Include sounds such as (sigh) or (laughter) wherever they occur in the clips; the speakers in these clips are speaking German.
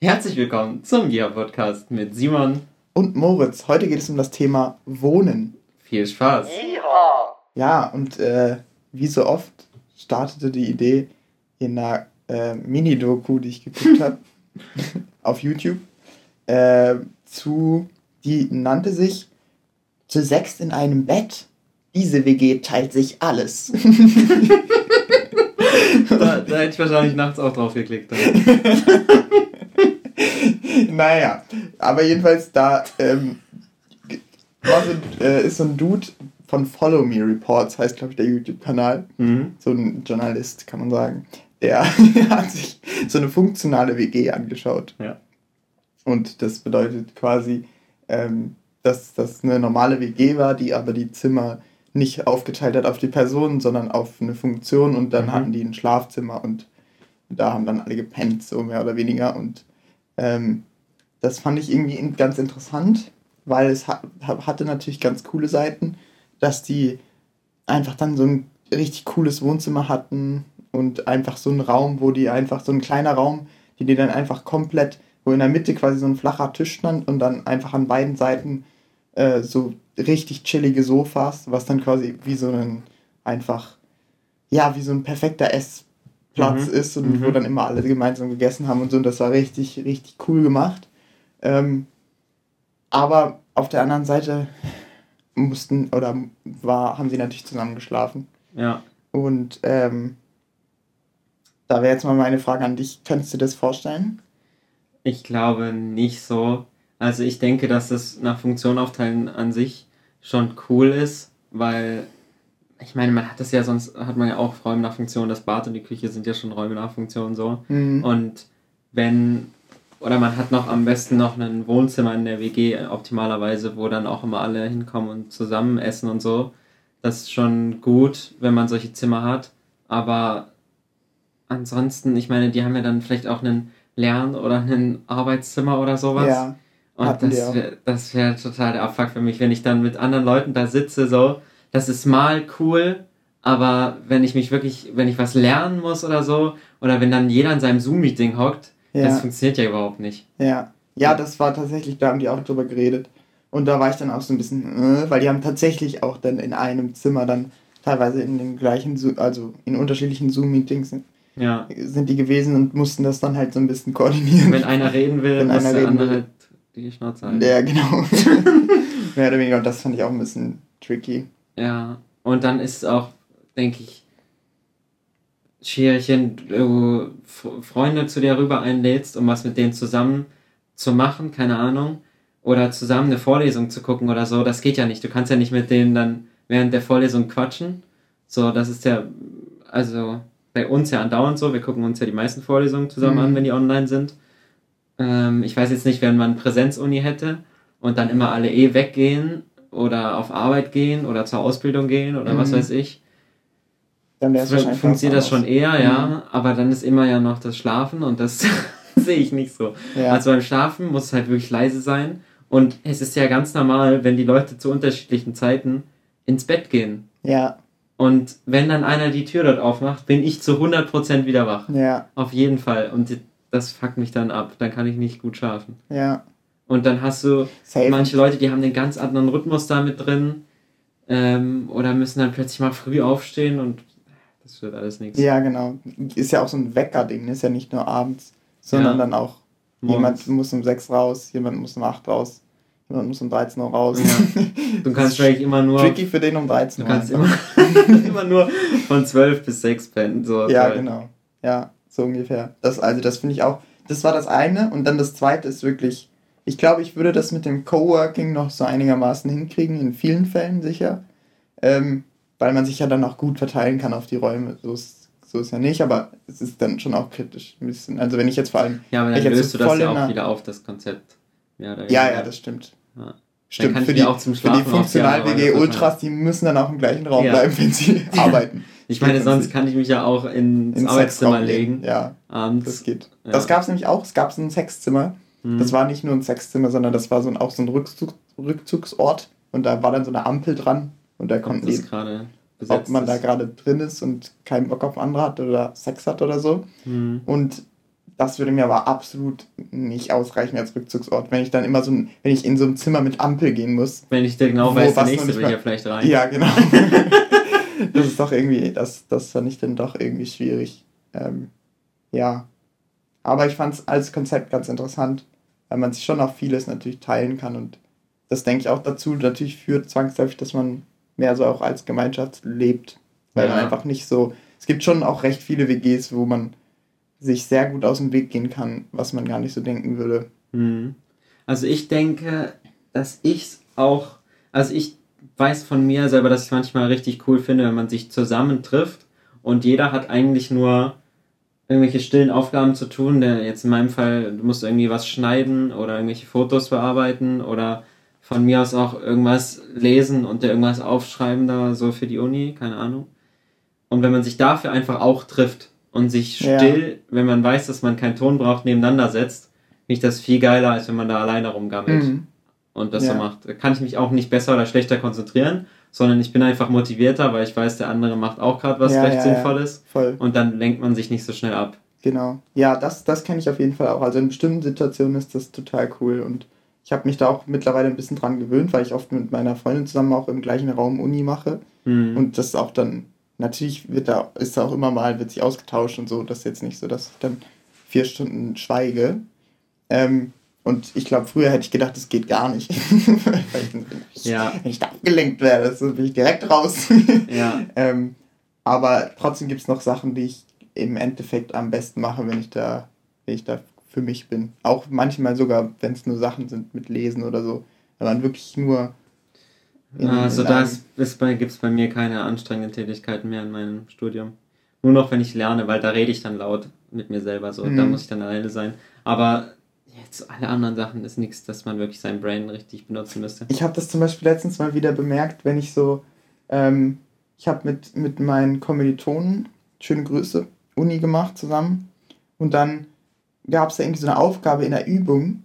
Herzlich willkommen zum Ja Podcast mit Simon und Moritz. Heute geht es um das Thema Wohnen. Viel Spaß. Ja, und äh, wie so oft startete die Idee in einer äh, Mini-Doku, die ich geguckt habe, (laughs) auf YouTube, äh, zu, die nannte sich Zu sechst in einem Bett. Diese WG teilt sich alles. (laughs) (laughs) da, da hätte ich wahrscheinlich nachts auch drauf geklickt. Naja, aber jedenfalls da ähm, so, äh, ist so ein Dude von Follow Me Reports, heißt glaube ich der YouTube-Kanal. Mhm. So ein Journalist, kann man sagen. Der (laughs) hat sich so eine funktionale WG angeschaut. Ja. Und das bedeutet quasi, ähm, dass das eine normale WG war, die aber die Zimmer nicht aufgeteilt hat auf die Personen, sondern auf eine Funktion und dann mhm. hatten die ein Schlafzimmer und da haben dann alle gepennt, so mehr oder weniger. Und ähm, das fand ich irgendwie ganz interessant, weil es ha hatte natürlich ganz coole Seiten, dass die einfach dann so ein richtig cooles Wohnzimmer hatten und einfach so ein Raum, wo die einfach so ein kleiner Raum, die die dann einfach komplett, wo in der Mitte quasi so ein flacher Tisch stand und dann einfach an beiden Seiten äh, so richtig chillige Sofas, was dann quasi wie so ein einfach, ja, wie so ein perfekter Essplatz mhm. ist und mhm. wo dann immer alle gemeinsam gegessen haben und so. Und das war richtig, richtig cool gemacht. Ähm, aber auf der anderen Seite mussten oder war, haben sie natürlich zusammen geschlafen. Ja. Und ähm, da wäre jetzt mal meine Frage an dich. Könntest du das vorstellen? Ich glaube nicht so. Also ich denke, dass das nach Funktion aufteilen an sich schon cool ist, weil ich meine, man hat das ja sonst, hat man ja auch Räume nach Funktion, das Bad und die Küche sind ja schon Räume nach Funktion so. Mhm. Und wenn, oder man hat noch am besten noch ein Wohnzimmer in der WG optimalerweise, wo dann auch immer alle hinkommen und zusammen essen und so. Das ist schon gut, wenn man solche Zimmer hat. Aber ansonsten, ich meine, die haben ja dann vielleicht auch einen Lern- oder ein Arbeitszimmer oder sowas. Ja. Und das wäre das wär total der Abfuck für mich, wenn ich dann mit anderen Leuten da sitze, so. Das ist mal cool, aber wenn ich mich wirklich, wenn ich was lernen muss oder so, oder wenn dann jeder in seinem Zoom-Meeting hockt, ja. das funktioniert ja überhaupt nicht. Ja. Ja, das war tatsächlich, da haben die auch drüber geredet. Und da war ich dann auch so ein bisschen, äh, weil die haben tatsächlich auch dann in einem Zimmer dann teilweise in den gleichen, also in unterschiedlichen Zoom-Meetings ja. sind die gewesen und mussten das dann halt so ein bisschen koordinieren. Wenn einer reden will, wenn einer reden will, die Schnauze halten. Ja, genau. (laughs) Mehr oder weniger. Und das fand ich auch ein bisschen tricky. Ja, und dann ist es auch, denke ich, wenn du Freunde zu dir rüber einlädst, um was mit denen zusammen zu machen, keine Ahnung, oder zusammen eine Vorlesung zu gucken oder so, das geht ja nicht. Du kannst ja nicht mit denen dann während der Vorlesung quatschen. So, das ist ja, also bei uns ja andauernd so. Wir gucken uns ja die meisten Vorlesungen zusammen mhm. an, wenn die online sind. Ähm, ich weiß jetzt nicht, wenn man Präsenzuni hätte und dann immer alle eh weggehen oder auf Arbeit gehen oder zur Ausbildung gehen oder mhm. was weiß ich. Dann fun funktioniert das schon eher, ja, mhm. aber dann ist immer ja noch das Schlafen und das (laughs) sehe ich nicht so. Ja. Also beim Schlafen muss es halt wirklich leise sein und es ist ja ganz normal, wenn die Leute zu unterschiedlichen Zeiten ins Bett gehen. Ja. Und wenn dann einer die Tür dort aufmacht, bin ich zu 100% wieder wach. Ja. Auf jeden Fall. Und das fuckt mich dann ab. Dann kann ich nicht gut schlafen. Ja. Und dann hast du Safe. manche Leute, die haben den ganz anderen Rhythmus da mit drin. Ähm, oder müssen dann plötzlich mal früh aufstehen und das wird alles nichts. Ja, genau. Ist ja auch so ein Wecker-Ding. Ist ja nicht nur abends, sondern ja. dann auch Morgens. jemand muss um 6 raus, jemand muss um 8 raus. Jemand muss um 13 Uhr raus. Ja. (laughs) Du kannst vielleicht immer nur. Tricky für den um 13 Uhr. Du kannst immer, (laughs) immer nur von 12 bis 6 pennen. So ja, genau. Ja so ungefähr. Das, also das finde ich auch, das war das eine. Und dann das zweite ist wirklich, ich glaube, ich würde das mit dem Coworking noch so einigermaßen hinkriegen, in vielen Fällen sicher. Ähm, weil man sich ja dann auch gut verteilen kann auf die Räume. So ist, so ist ja nicht, aber es ist dann schon auch kritisch ein bisschen. Also wenn ich jetzt vor allem. Ja, aber dann löst so du das ja auch wieder auf, das Konzept. Ja, ja, ja, das stimmt. Ja. Stimmt, für die, auch zum Schlafen für die Funktional-WG Ultras, die müssen dann auch im gleichen Raum ja. bleiben, wenn sie (laughs) arbeiten. Ich meine, sonst kann ich mich ja auch ins, ins Arbeitszimmer legen. Ja, abends. das geht. Ja. Das gab es nämlich auch. Es gab so ein Sexzimmer. Mhm. Das war nicht nur ein Sexzimmer, sondern das war so ein, auch so ein Rückzug, Rückzugsort. Und da war dann so eine Ampel dran. Und da konnten die, ob man ist. da gerade drin ist und keinen Bock auf andere hat oder Sex hat oder so. Mhm. Und das würde mir aber absolut nicht ausreichen als Rückzugsort, wenn ich dann immer so, wenn ich in so einem Zimmer mit Ampel gehen muss. Wenn ich dir genau weiß, der nächste will ja vielleicht rein. Ja, genau. (laughs) das ist doch irgendwie, das, das fand ich dann doch irgendwie schwierig. Ähm, ja. Aber ich fand es als Konzept ganz interessant, weil man sich schon auch vieles natürlich teilen kann und das denke ich auch dazu, natürlich führt zwangsläufig, dass man mehr so auch als Gemeinschaft lebt, weil ja. man einfach nicht so, es gibt schon auch recht viele WGs, wo man sich sehr gut aus dem Weg gehen kann, was man gar nicht so denken würde. Mhm. Also ich denke, dass ich es auch, also ich weiß von mir selber, dass ich manchmal richtig cool finde, wenn man sich zusammen trifft und jeder hat eigentlich nur irgendwelche stillen Aufgaben zu tun. Der jetzt in meinem Fall, du musst irgendwie was schneiden oder irgendwelche Fotos bearbeiten oder von mir aus auch irgendwas lesen und dir irgendwas aufschreiben da so für die Uni, keine Ahnung. Und wenn man sich dafür einfach auch trifft und sich still, ja. wenn man weiß, dass man keinen Ton braucht, nebeneinander setzt, finde ich das viel geiler, als wenn man da alleine rumgammelt mhm. und das ja. so macht. Da kann ich mich auch nicht besser oder schlechter konzentrieren, sondern ich bin einfach motivierter, weil ich weiß, der andere macht auch gerade was ja, recht Sinnvolles. Voll. Und dann lenkt man sich nicht so schnell ab. Genau. Ja, das, das kenne ich auf jeden Fall auch. Also in bestimmten Situationen ist das total cool und ich habe mich da auch mittlerweile ein bisschen dran gewöhnt, weil ich oft mit meiner Freundin zusammen auch im gleichen Raum Uni mache. Mhm. Und das auch dann natürlich wird da, ist da auch immer mal, wird sich ausgetauscht und so. Das ist jetzt nicht so, dass ich dann vier Stunden schweige. Ähm, und ich glaube, früher hätte ich gedacht, das geht gar nicht. (laughs) Weil ich, ja. Wenn ich da abgelenkt werde, so bin ich direkt raus. (laughs) ja. ähm, aber trotzdem gibt es noch Sachen, die ich im Endeffekt am besten mache, wenn ich da, wenn ich da für mich bin. Auch manchmal sogar, wenn es nur Sachen sind mit Lesen oder so. Wenn man wirklich nur in, also da gibt es bei mir keine anstrengenden Tätigkeiten mehr in meinem Studium. Nur noch, wenn ich lerne, weil da rede ich dann laut mit mir selber so. Mhm. Da muss ich dann alleine sein. Aber jetzt alle anderen Sachen ist nichts, dass man wirklich sein Brain richtig benutzen müsste. Ich habe das zum Beispiel letztens mal wieder bemerkt, wenn ich so, ähm, ich habe mit, mit meinen Kommilitonen, schöne Grüße, Uni gemacht zusammen. Und dann gab es da irgendwie so eine Aufgabe in der Übung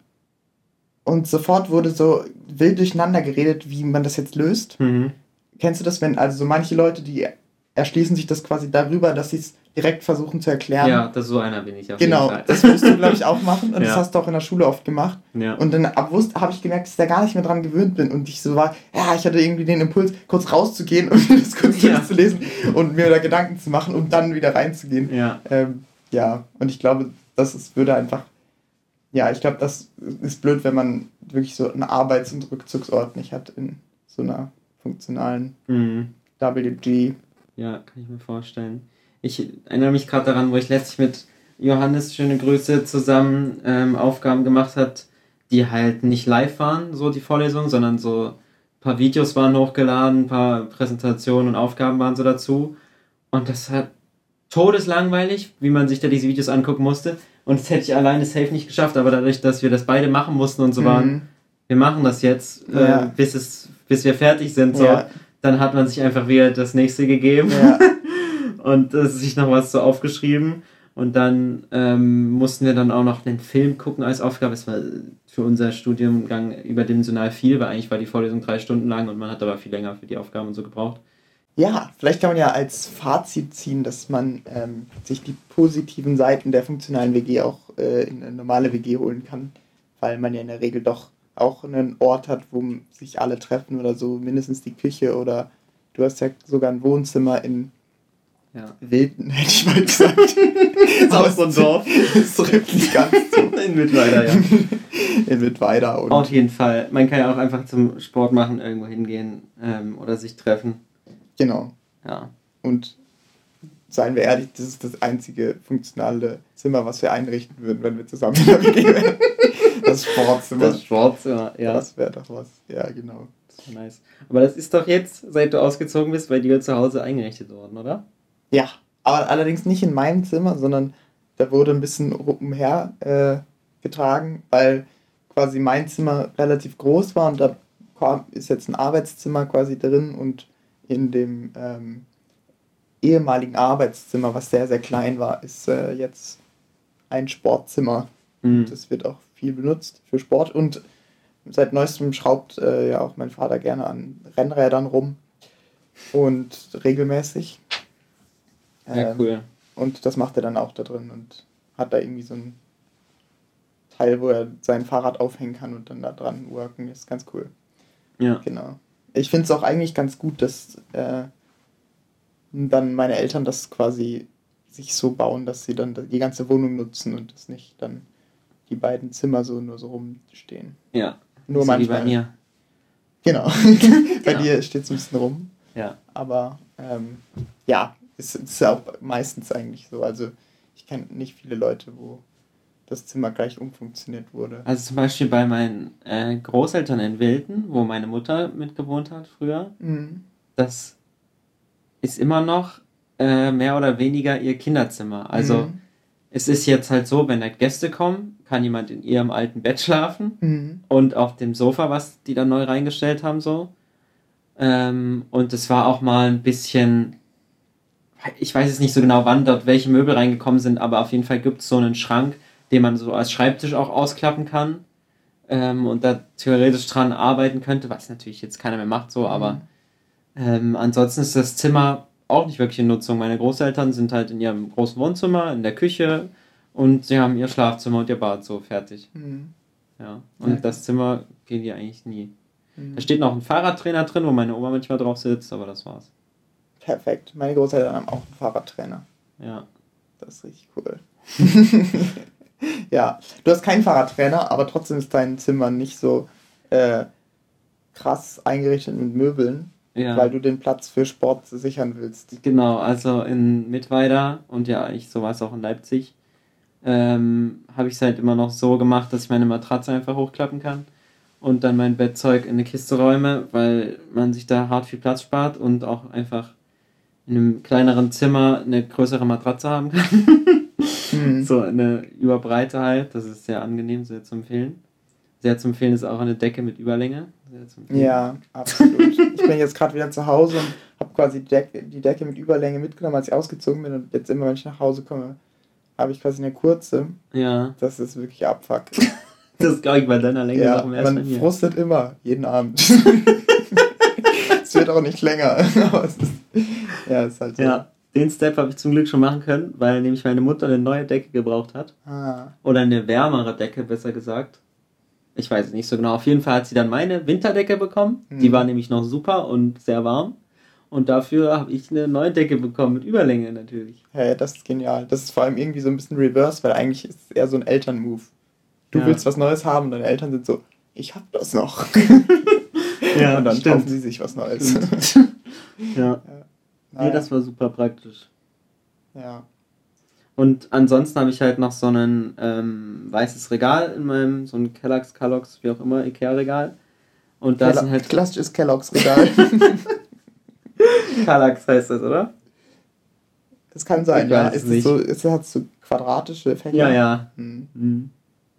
und sofort wurde so wild durcheinander geredet, wie man das jetzt löst. Mhm. Kennst du das, wenn also so manche Leute, die erschließen sich das quasi darüber, dass sie es direkt versuchen zu erklären. Ja, das so einer bin ich auf Genau, das musst du, glaube ich, auch machen und (laughs) ja. das hast du auch in der Schule oft gemacht. Ja. Und dann habe ich gemerkt, dass ich da gar nicht mehr dran gewöhnt bin und ich so war, ja, ich hatte irgendwie den Impuls, kurz rauszugehen und (laughs) mir das kurz ja. zu lesen und mir da Gedanken zu machen und dann wieder reinzugehen. Ja, ähm, ja. und ich glaube, das ist, würde einfach ja, ich glaube, das ist blöd, wenn man wirklich so einen Arbeits- und Rückzugsort nicht hat in so einer funktionalen mhm. WG. Ja, kann ich mir vorstellen. Ich erinnere mich gerade daran, wo ich letztlich mit Johannes, schöne Grüße, zusammen ähm, Aufgaben gemacht hat, die halt nicht live waren, so die Vorlesung, sondern so ein paar Videos waren hochgeladen, ein paar Präsentationen und Aufgaben waren so dazu. Und das hat todeslangweilig, wie man sich da diese Videos angucken musste. Und das hätte ich alleine safe nicht geschafft, aber dadurch, dass wir das beide machen mussten und so mhm. waren, wir machen das jetzt, äh, ja. bis, es, bis wir fertig sind, so, ja. dann hat man sich einfach wieder das nächste gegeben ja. (laughs) und äh, sich noch was so aufgeschrieben. Und dann ähm, mussten wir dann auch noch einen Film gucken als Aufgabe. Es war für unser Studiengang überdimensional viel, weil eigentlich war die Vorlesung drei Stunden lang und man hat aber viel länger für die Aufgaben und so gebraucht. Ja, vielleicht kann man ja als Fazit ziehen, dass man ähm, sich die positiven Seiten der funktionalen WG auch äh, in eine normale WG holen kann, weil man ja in der Regel doch auch einen Ort hat, wo sich alle treffen oder so, mindestens die Küche oder du hast ja sogar ein Wohnzimmer in ja. Wilden, (laughs) hätte ich mal gesagt. (laughs) Aus so ein Dorf. (laughs) Das trifft nicht ganz zu. In Mittweida, ja. In Mittweida. Und Auf jeden Fall. Man kann ja auch einfach zum Sport machen, irgendwo hingehen ähm, oder sich treffen. Genau. Ja. Und seien wir ehrlich, das ist das einzige funktionale Zimmer, was wir einrichten würden, wenn wir zusammen in der WG wären. Das Sportzimmer. Das Sportzimmer, ja. Das wäre doch was. Ja, genau. Das wäre nice. Aber das ist doch jetzt, seit du ausgezogen bist, bei dir zu Hause eingerichtet worden, oder? Ja, aber allerdings nicht in meinem Zimmer, sondern da wurde ein bisschen umher äh, getragen, weil quasi mein Zimmer relativ groß war und da ist jetzt ein Arbeitszimmer quasi drin und in dem ähm, ehemaligen Arbeitszimmer, was sehr, sehr klein war, ist äh, jetzt ein Sportzimmer. Mhm. Das wird auch viel benutzt für Sport und seit neuestem schraubt äh, ja auch mein Vater gerne an Rennrädern rum und regelmäßig. Ähm, ja, cool. Und das macht er dann auch da drin und hat da irgendwie so ein Teil, wo er sein Fahrrad aufhängen kann und dann da dran worken. Das ist ganz cool. Ja. Genau. Ich finde es auch eigentlich ganz gut, dass äh, dann meine Eltern das quasi sich so bauen, dass sie dann die ganze Wohnung nutzen und das nicht dann die beiden Zimmer so nur so rumstehen. Ja. Nur so manchmal. Wie bei mir. Genau. (laughs) bei Genau. dir steht es ein bisschen rum. Ja. Aber ähm, ja, es ist ja auch meistens eigentlich so. Also ich kenne nicht viele Leute, wo das Zimmer gleich umfunktioniert wurde. Also zum Beispiel bei meinen äh, Großeltern in Wilden, wo meine Mutter mitgewohnt hat früher, Mhm. das ist immer noch äh, mehr oder weniger ihr Kinderzimmer. Also Mhm. es ist jetzt halt so, wenn da Gäste kommen, kann jemand in ihrem alten Bett schlafen Mhm. und auf dem Sofa, was die dann neu reingestellt haben, so. Ähm, und es war auch mal ein bisschen, ich weiß jetzt nicht so genau, wann dort welche Möbel reingekommen sind, aber auf jeden Fall gibt es so einen Schrank, den man so als Schreibtisch auch ausklappen kann ähm, und da theoretisch dran arbeiten könnte, was natürlich jetzt keiner mehr macht, so, aber ähm, ansonsten ist das Zimmer auch nicht wirklich in Nutzung. Meine Großeltern sind halt in ihrem großen Wohnzimmer, in der Küche und sie haben ihr Schlafzimmer und ihr Bad so fertig. Mhm. Ja. Und Ja. das Zimmer gehen die eigentlich nie. Mhm. Da steht noch ein Fahrradtrainer drin, wo meine Oma manchmal drauf sitzt, aber das war's. Perfekt. Meine Großeltern haben auch einen Fahrradtrainer. Ja. Das ist richtig cool. (laughs) ja, du hast keinen Fahrradtrainer, aber trotzdem ist dein Zimmer nicht so äh, krass eingerichtet mit Möbeln, Ja. weil du den Platz für Sport sichern willst. Genau, also in Mittweida und ja, ich so war es auch in Leipzig, ähm, habe ich es halt immer noch so gemacht, dass ich meine Matratze einfach hochklappen kann und dann mein Bettzeug in eine Kiste räume, weil man sich da hart viel Platz spart und auch einfach in einem kleineren Zimmer eine größere Matratze haben kann. (laughs) Mhm. so eine Überbreite halt, das ist sehr angenehm, sehr zu empfehlen. Sehr zu empfehlen ist auch eine Decke mit Überlänge. Ja, absolut. ich bin jetzt gerade wieder zu Hause und habe quasi die Decke, die Decke mit Überlänge mitgenommen, als ich ausgezogen bin. Und jetzt immer, wenn ich nach Hause komme, habe ich quasi eine kurze. Ja, Das ist wirklich Abfuck. (laughs) das glaube ich bei deiner Länge ja, mehr als bei man mir. frustet immer, jeden Abend. (laughs) (laughs) es wird auch nicht länger. Ja, es ist halt so. Ja, den Step habe ich zum Glück schon machen können, weil nämlich meine Mutter eine neue Decke gebraucht hat. Ah, Oder eine wärmere Decke, besser gesagt. Ich weiß es nicht so genau. Auf jeden Fall hat sie dann meine Winterdecke bekommen. Die Mhm. war nämlich noch super und sehr warm. Und dafür habe ich eine neue Decke bekommen mit Überlänge natürlich. hey, das ist genial. Das ist vor allem irgendwie so ein bisschen reverse, weil eigentlich ist es eher so ein Elternmove. Du Ja. willst was Neues haben, deine Eltern sind so, ich hab das noch. (laughs) Ja, und dann stimmt. kaufen sie sich was Neues. (laughs) ja. Nee, das war super praktisch. ja. Und ansonsten habe ich halt noch so ein ähm, weißes Regal in meinem, so ein Kellogg's, Kellogg's, wie auch immer, Ikea-Regal. Und da Kello- sind halt Klassisches Kellogg's Regal. (laughs) Kallax heißt das, oder? Das kann sein, Ich ja. es Ist es nicht. so, ist, hat so quadratische Fächer? Ja, ja. Hm. Mhm.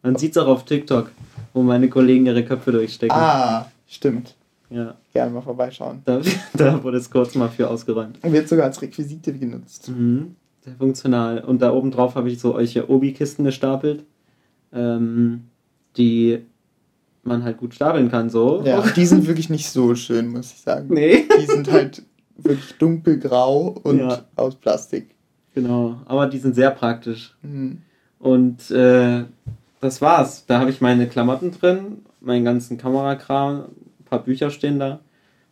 Man sieht es auch auf TikTok, wo meine Kollegen ihre Köpfe durchstecken. Ah, stimmt. Ja, Gerne mal vorbeischauen. da, (laughs) da wurde es kurz mal für ausgeräumt. Wird sogar als Requisite genutzt. Mhm. Sehr funktional. Und da oben drauf habe ich so solche Obi-Kisten gestapelt, ähm, die man halt gut stapeln kann, so. Ja, die sind wirklich nicht so schön, muss ich sagen. Nee. Die sind halt wirklich dunkelgrau und Ja. aus Plastik. Genau, aber die sind sehr praktisch. Mhm. Und äh, das war's. Da habe ich meine Klamotten drin, meinen ganzen Kamerakram, paar Bücher stehen da,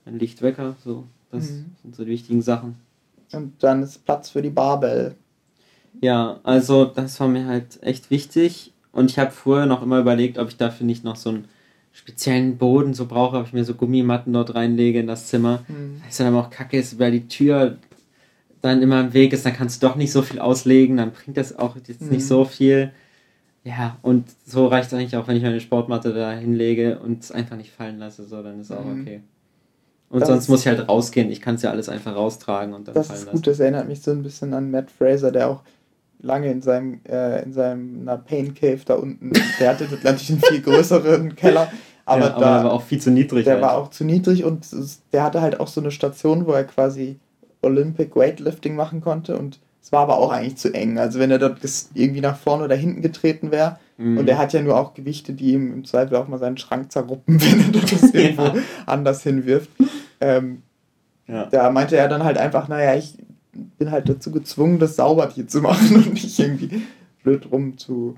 ein Lichtwecker, so. Das Mhm. sind so die wichtigen Sachen. Und dann ist Platz für die Barbell. Ja, also das war mir halt echt wichtig. Und ich habe vorher noch immer überlegt, ob ich dafür nicht noch so einen speziellen Boden so brauche, ob ich mir so Gummimatten dort reinlege in das Zimmer. Mhm. Weil es dann aber auch kacke ist, weil die Tür dann immer im Weg ist, dann kannst du doch nicht so viel auslegen, dann bringt das auch jetzt Mhm. nicht so viel. Ja, und so reicht es eigentlich auch, wenn ich meine Sportmatte da hinlege und es einfach nicht fallen lasse, so, dann ist auch Mhm. okay. Und Das sonst muss ich halt rausgehen, ich kann es ja alles einfach raustragen und dann Das fallen ist lassen. gut, das erinnert mich so ein bisschen an Matt Fraser, der auch lange in seinem, äh, in seinem na, Pain Cave da unten, der hatte natürlich einen viel größeren (laughs) Keller, aber, ja, aber da, der war auch viel zu niedrig. der halt. war auch zu niedrig und der hatte halt auch so eine Station, wo er quasi Olympic Weightlifting machen konnte und es war aber auch eigentlich zu eng. Also wenn er dort irgendwie nach vorne oder hinten getreten wäre Mhm. und er hat ja nur auch Gewichte, die ihm im Zweifel auch mal seinen Schrank zerruppen, (laughs) wenn er das (laughs) irgendwo Ja. anders hinwirft. Ähm, ja. da meinte er dann halt einfach, naja, ich bin halt dazu gezwungen, das sauber hier zu machen (laughs) und nicht irgendwie blöd rum zu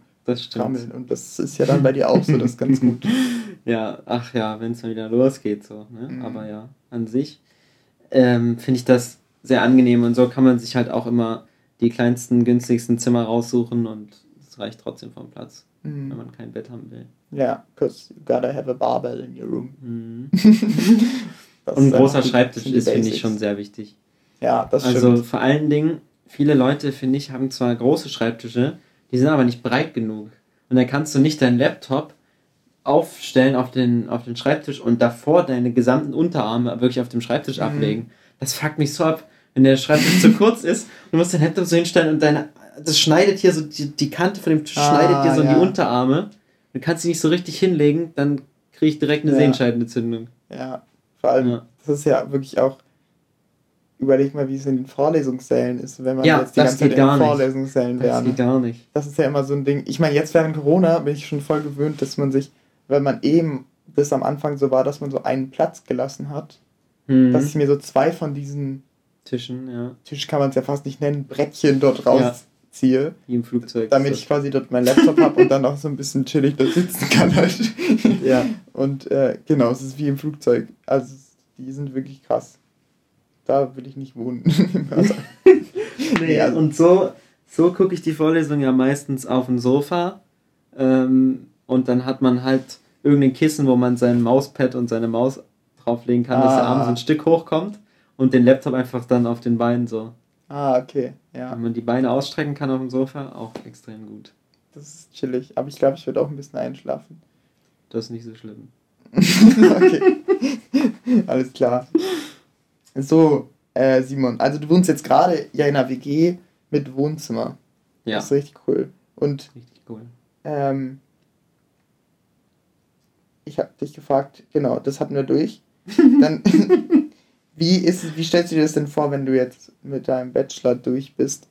rammeln. Und das ist ja dann bei dir auch so, das ist ganz gut. ja, ach ja, wenn es dann wieder losgeht, so. Ne? Mhm. Aber ja, an sich ähm, finde ich das sehr angenehm und so kann man sich halt auch immer die kleinsten, günstigsten Zimmer raussuchen und es reicht trotzdem vom Platz, mhm. wenn man kein Bett haben will. Ja, yeah, because you gotta have a barbell in your room. Mhm. (laughs) und ein großer Schreibtisch ist, finde ich, schon sehr wichtig. Ja, das also stimmt. Also vor allen Dingen, viele Leute, finde ich, haben zwar große Schreibtische, die sind aber nicht breit genug. Und dann kannst du nicht deinen Laptop aufstellen auf den, auf den Schreibtisch und davor deine gesamten Unterarme wirklich auf dem Schreibtisch mhm. ablegen. Das fuckt mich so ab, wenn der Schreibtisch zu kurz ist. Du musst dein Laptop so hinstellen und deine, das schneidet hier so, die, die Kante von dem Tisch ah, schneidet dir so ja. in die Unterarme. Du kannst sie nicht so richtig hinlegen, dann kriege ich direkt eine ja. Sehenscheidenentzündung. Ja, vor allem, ja. das ist ja wirklich auch überleg mal, wie es in den Vorlesungssälen ist, wenn man ja, jetzt die ganze Zeit in den Vorlesungssälen wäre. Das geht gar nicht. Das ist ja immer so ein Ding. Ich meine, jetzt während Corona bin ich schon voll gewöhnt, dass man sich, wenn man eben bis am Anfang so war, dass man so einen Platz gelassen hat, hm. dass ich mir so zwei von diesen Tischen, ja. Tisch kann man es ja fast nicht nennen, Brettchen dort rausziehe. Ja. Wie im Flugzeug. Damit ich quasi dort meinen Laptop habe und dann auch so ein bisschen chillig dort sitzen kann halt. (laughs) ja. Und äh, genau, es ist wie im Flugzeug. Also die sind wirklich krass da will ich nicht wohnen. (laughs) nee, (laughs) also. Und so, so gucke ich die Vorlesung ja meistens auf dem Sofa. Ähm, und dann hat man halt irgendein Kissen, wo man sein Mauspad und seine Maus drauflegen kann, ah. dass der Arm so ein Stück hochkommt und den Laptop einfach dann auf den Beinen so. Ah, okay, ja. Wenn man die Beine ausstrecken kann auf dem Sofa, auch extrem gut. Das ist chillig, aber ich glaube, ich würde auch ein bisschen einschlafen. Das ist nicht so schlimm. (laughs) okay. (laughs) Alles klar. So, äh, Simon, also du wohnst jetzt gerade ja in einer WG mit Wohnzimmer. Ja. Das ist richtig cool. Und richtig cool. Ähm, ich habe dich gefragt, genau, das hatten wir durch. (laughs) Dann, wie ist wie stellst du dir das denn vor, wenn du jetzt mit deinem Bachelor durch bist?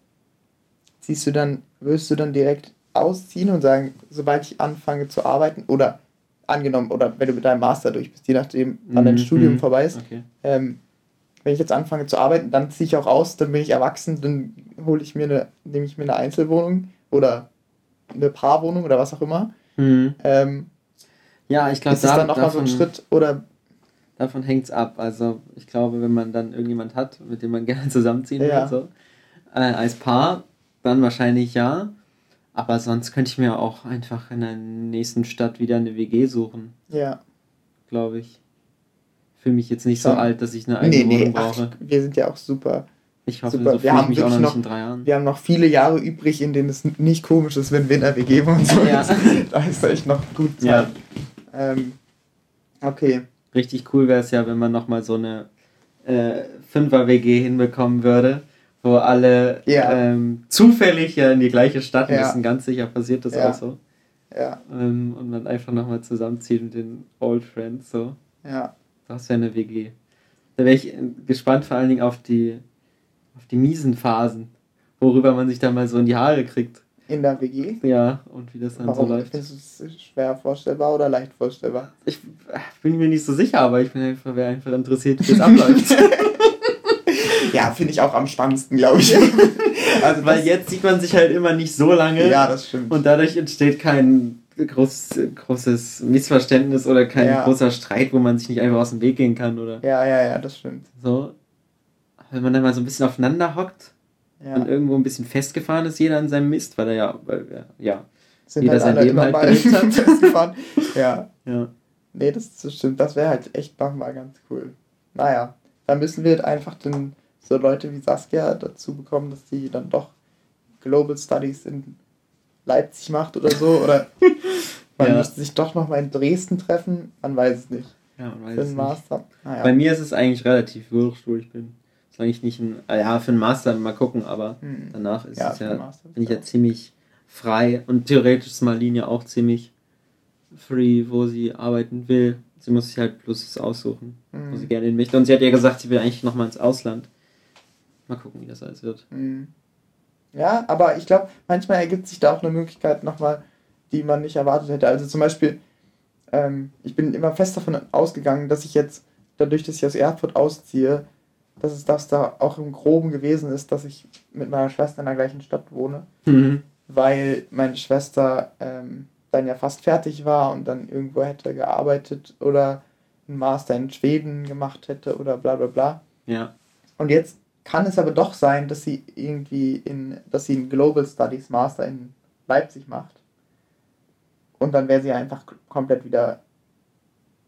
Siehst du dann, wirst du dann direkt ausziehen und sagen, sobald ich anfange zu arbeiten, oder angenommen, oder wenn du mit deinem Master durch bist, je nachdem, wann dein mhm. Studium vorbei ist, okay. ähm, wenn ich jetzt anfange zu arbeiten, dann ziehe ich auch aus, dann bin ich erwachsen, dann hole ich mir eine, nehme ich mir eine Einzelwohnung oder eine Paarwohnung oder was auch immer. Mhm. Ähm, ja, ich glaube, da, ist dann nochmal so ein Schritt oder. Davon hängt es ab. Also ich glaube, wenn man dann irgendjemand hat, mit dem man (laughs) gerne zusammenziehen ja. will, so, äh, als Paar, dann wahrscheinlich ja. Aber sonst könnte ich mir auch einfach in der nächsten Stadt wieder eine WG suchen. Ja. Glaube ich fühle mich jetzt nicht so, so alt, dass ich eine eigene nee, Wohnung brauche. Ach, wir sind ja auch super. Ich hoffe, super. so wir haben mich auch noch nicht in drei Jahren. Wir haben noch viele Jahre übrig, in denen es nicht komisch ist, wenn wir in der WG wohnen. So ja. (laughs) da ist echt noch gut Zeit. Ja. Ähm, okay. Richtig cool wäre es ja, wenn man nochmal so eine äh, Fünfer-WG hinbekommen würde, wo alle ja. ähm, zufällig ja in die gleiche Stadt ja. müssen. Ganz sicher passiert das auch so. Ja. Ähm, und man einfach nochmal zusammenzieht mit den Old Friends so. Ja. Das wäre eine WG. Da wäre ich gespannt vor allen Dingen auf die, auf die miesen Phasen, worüber man sich dann mal so in die Haare kriegt. In der WG? Ja, und wie das dann Warum? so läuft. Ist es schwer vorstellbar oder leicht vorstellbar? Ich bin mir nicht so sicher, aber ich bin einfach, wäre einfach interessiert, wie es abläuft. (laughs) ja, finde ich auch am spannendsten, glaube ich. (laughs) also Weil jetzt sieht man sich halt immer nicht so lange. Ja, das stimmt. Und dadurch entsteht kein groß, großes Missverständnis oder kein ja. großer Streit, wo man sich nicht einfach aus dem Weg gehen kann, oder? Ja, ja, ja, das stimmt. So. Wenn man dann mal so ein bisschen aufeinander hockt ja. und irgendwo ein bisschen festgefahren ist, jeder an seinem Mist, weil er ja, weil, ja, Sind jeder halt sein Leben halt gelebt hat. (laughs) festgefahren. ja. ja. Nee, das, stimmt. Das wäre halt echt mal ganz cool. Naja, dann müssen wir halt einfach den, so Leute wie Saskia dazu bekommen, dass die dann doch Global Studies in Leipzig macht oder so. Oder (laughs) man ja. müsste sich doch noch mal in Dresden treffen. Man weiß es nicht. Ja, man weiß für einen Master. Naja. Bei mir ist es eigentlich relativ wurscht, wo ich bin. Solange ich nicht ein, ah ja, für einen Master mal gucken, aber hm. danach ist ja, es ja, bin ich ja ziemlich frei und theoretisch ist Marlene auch ziemlich free, wo sie arbeiten will. Sie muss sich halt bloß aussuchen, hm. wo sie gerne hin möchte. Und sie hat ja gesagt, sie will eigentlich noch mal ins Ausland. Mal gucken, wie das alles wird. Hm. Ja, aber ich glaube, manchmal ergibt sich da auch eine Möglichkeit nochmal, die man nicht erwartet hätte. Also zum Beispiel, ähm, ich bin immer fest davon ausgegangen, dass ich jetzt, dadurch, dass ich aus Erfurt ausziehe, dass es das da auch im Groben gewesen ist, dass ich mit meiner Schwester in der gleichen Stadt wohne. Mhm. weil meine Schwester ähm, dann ja fast fertig war und dann irgendwo hätte gearbeitet oder einen Master in Schweden gemacht hätte oder bla bla bla. Ja. Und jetzt kann es aber doch sein, dass sie irgendwie in, dass sie einen Global Studies Master in Leipzig macht. Und dann wäre sie einfach komplett wieder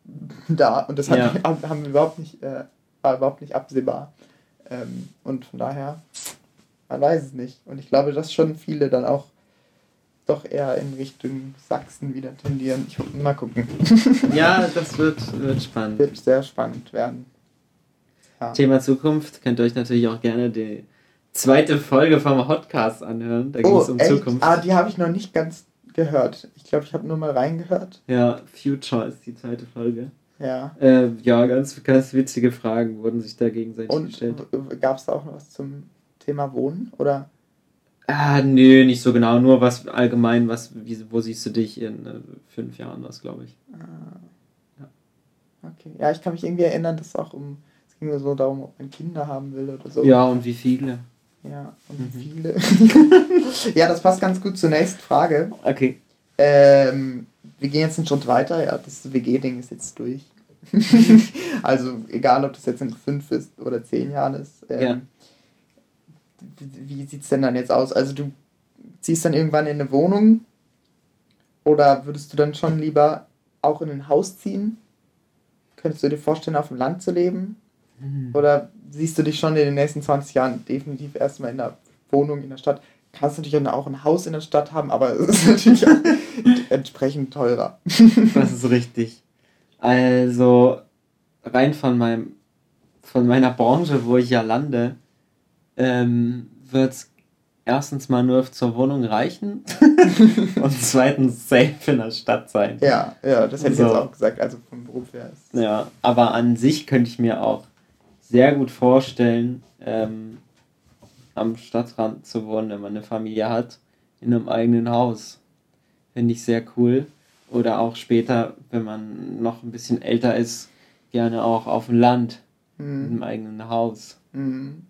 (laughs) da. Und das Ja. (laughs) haben wir überhaupt nicht, äh, war überhaupt nicht absehbar. Ähm, und von daher, man weiß es nicht. Und ich glaube, dass schon viele dann auch doch eher in Richtung Sachsen wieder tendieren. Ich mal gucken. (laughs) Ja, (laughs) das wird, wird spannend. Wird sehr spannend werden. Ja. Thema Zukunft könnt ihr euch natürlich auch gerne die zweite Folge vom Podcast anhören. Da ging es Oh, um echt? Zukunft. Ah, die habe ich noch nicht ganz gehört. Ich glaube, ich habe nur mal reingehört. Ja, Future ist die zweite Folge. Ja. Äh, ja, ganz, ganz witzige Fragen wurden sich da gegenseitig Und gestellt. gab es da auch noch was zum Thema Wohnen? Oder? Ah, nö, nicht so genau. Nur was allgemein, was, wie, wo siehst du dich in äh, fünf Jahren, was glaube ich. Ah. Okay. Ja, ich kann mich irgendwie erinnern, dass es auch um. Es ging nur so darum, ob man Kinder haben will oder so. Ja, und wie viele? Ja, und Mhm. viele. (laughs) ja, das passt ganz gut zur nächsten Frage. Okay. Ähm, wir gehen jetzt einen Schritt weiter. Ja, das WG-Ding ist jetzt durch. (laughs) also, egal ob das jetzt in fünf ist oder zehn Jahren ist. Ähm, Ja. Wie, wie sieht es denn dann jetzt aus? Also, du ziehst dann irgendwann in eine Wohnung oder würdest du dann schon lieber auch in ein Haus ziehen? Könntest du dir vorstellen, auf dem Land zu leben? Hm. Oder siehst du dich schon in den nächsten 20 Jahren definitiv erstmal in einer Wohnung in der Stadt? Kannst natürlich auch ein Haus in der Stadt haben, aber es ist (laughs) natürlich entsprechend teurer. Das ist richtig. Also, rein von meinem, von meiner Branche, wo ich ja lande, ähm, wird es erstens mal nur zur Wohnung reichen (laughs) und zweitens safe in der Stadt sein. Ja, ja, das hätte ich So. jetzt auch gesagt. Also vom Beruf her ist Ja, aber an sich könnte ich mir auch sehr gut vorstellen, ähm, am Stadtrand zu wohnen, wenn man eine Familie hat, in einem eigenen Haus. Finde ich sehr cool. Oder auch später, wenn man noch ein bisschen älter ist, gerne auch auf dem Land, in Mhm. einem eigenen Haus. Mhm.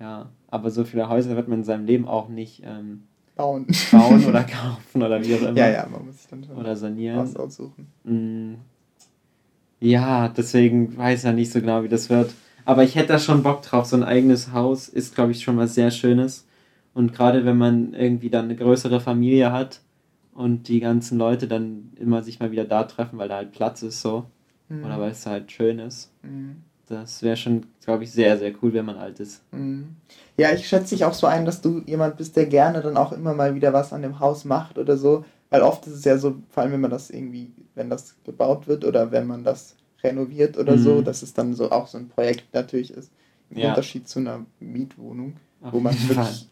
Ja, aber so viele Häuser wird man in seinem Leben auch nicht ähm, bauen. bauen oder (laughs) kaufen oder wie auch immer. Ja, ja, man muss sich dann schon Oder sanieren. was aussuchen. Mm. Ja, deswegen weiß ich ja nicht so genau, wie das wird. Aber ich hätte da schon Bock drauf. So ein eigenes Haus ist, glaube ich, schon was sehr Schönes. Und gerade wenn man irgendwie dann eine größere Familie hat und die ganzen Leute dann immer sich mal wieder da treffen, weil da halt Platz ist so. Mhm. Oder weil es halt schön ist. Mhm. Das wäre schon, glaube ich, sehr, sehr cool, wenn man alt ist. Mhm. Ja, ich schätze dich auch so ein, dass du jemand bist, der gerne dann auch immer mal wieder was an dem Haus macht oder so. Weil oft ist es ja so, vor allem wenn man das irgendwie, wenn das gebaut wird oder wenn man das renoviert oder so, Mhm. dass es dann so auch so ein Projekt natürlich ist. Im Ja. Unterschied zu einer Mietwohnung, Auf wo man wirklich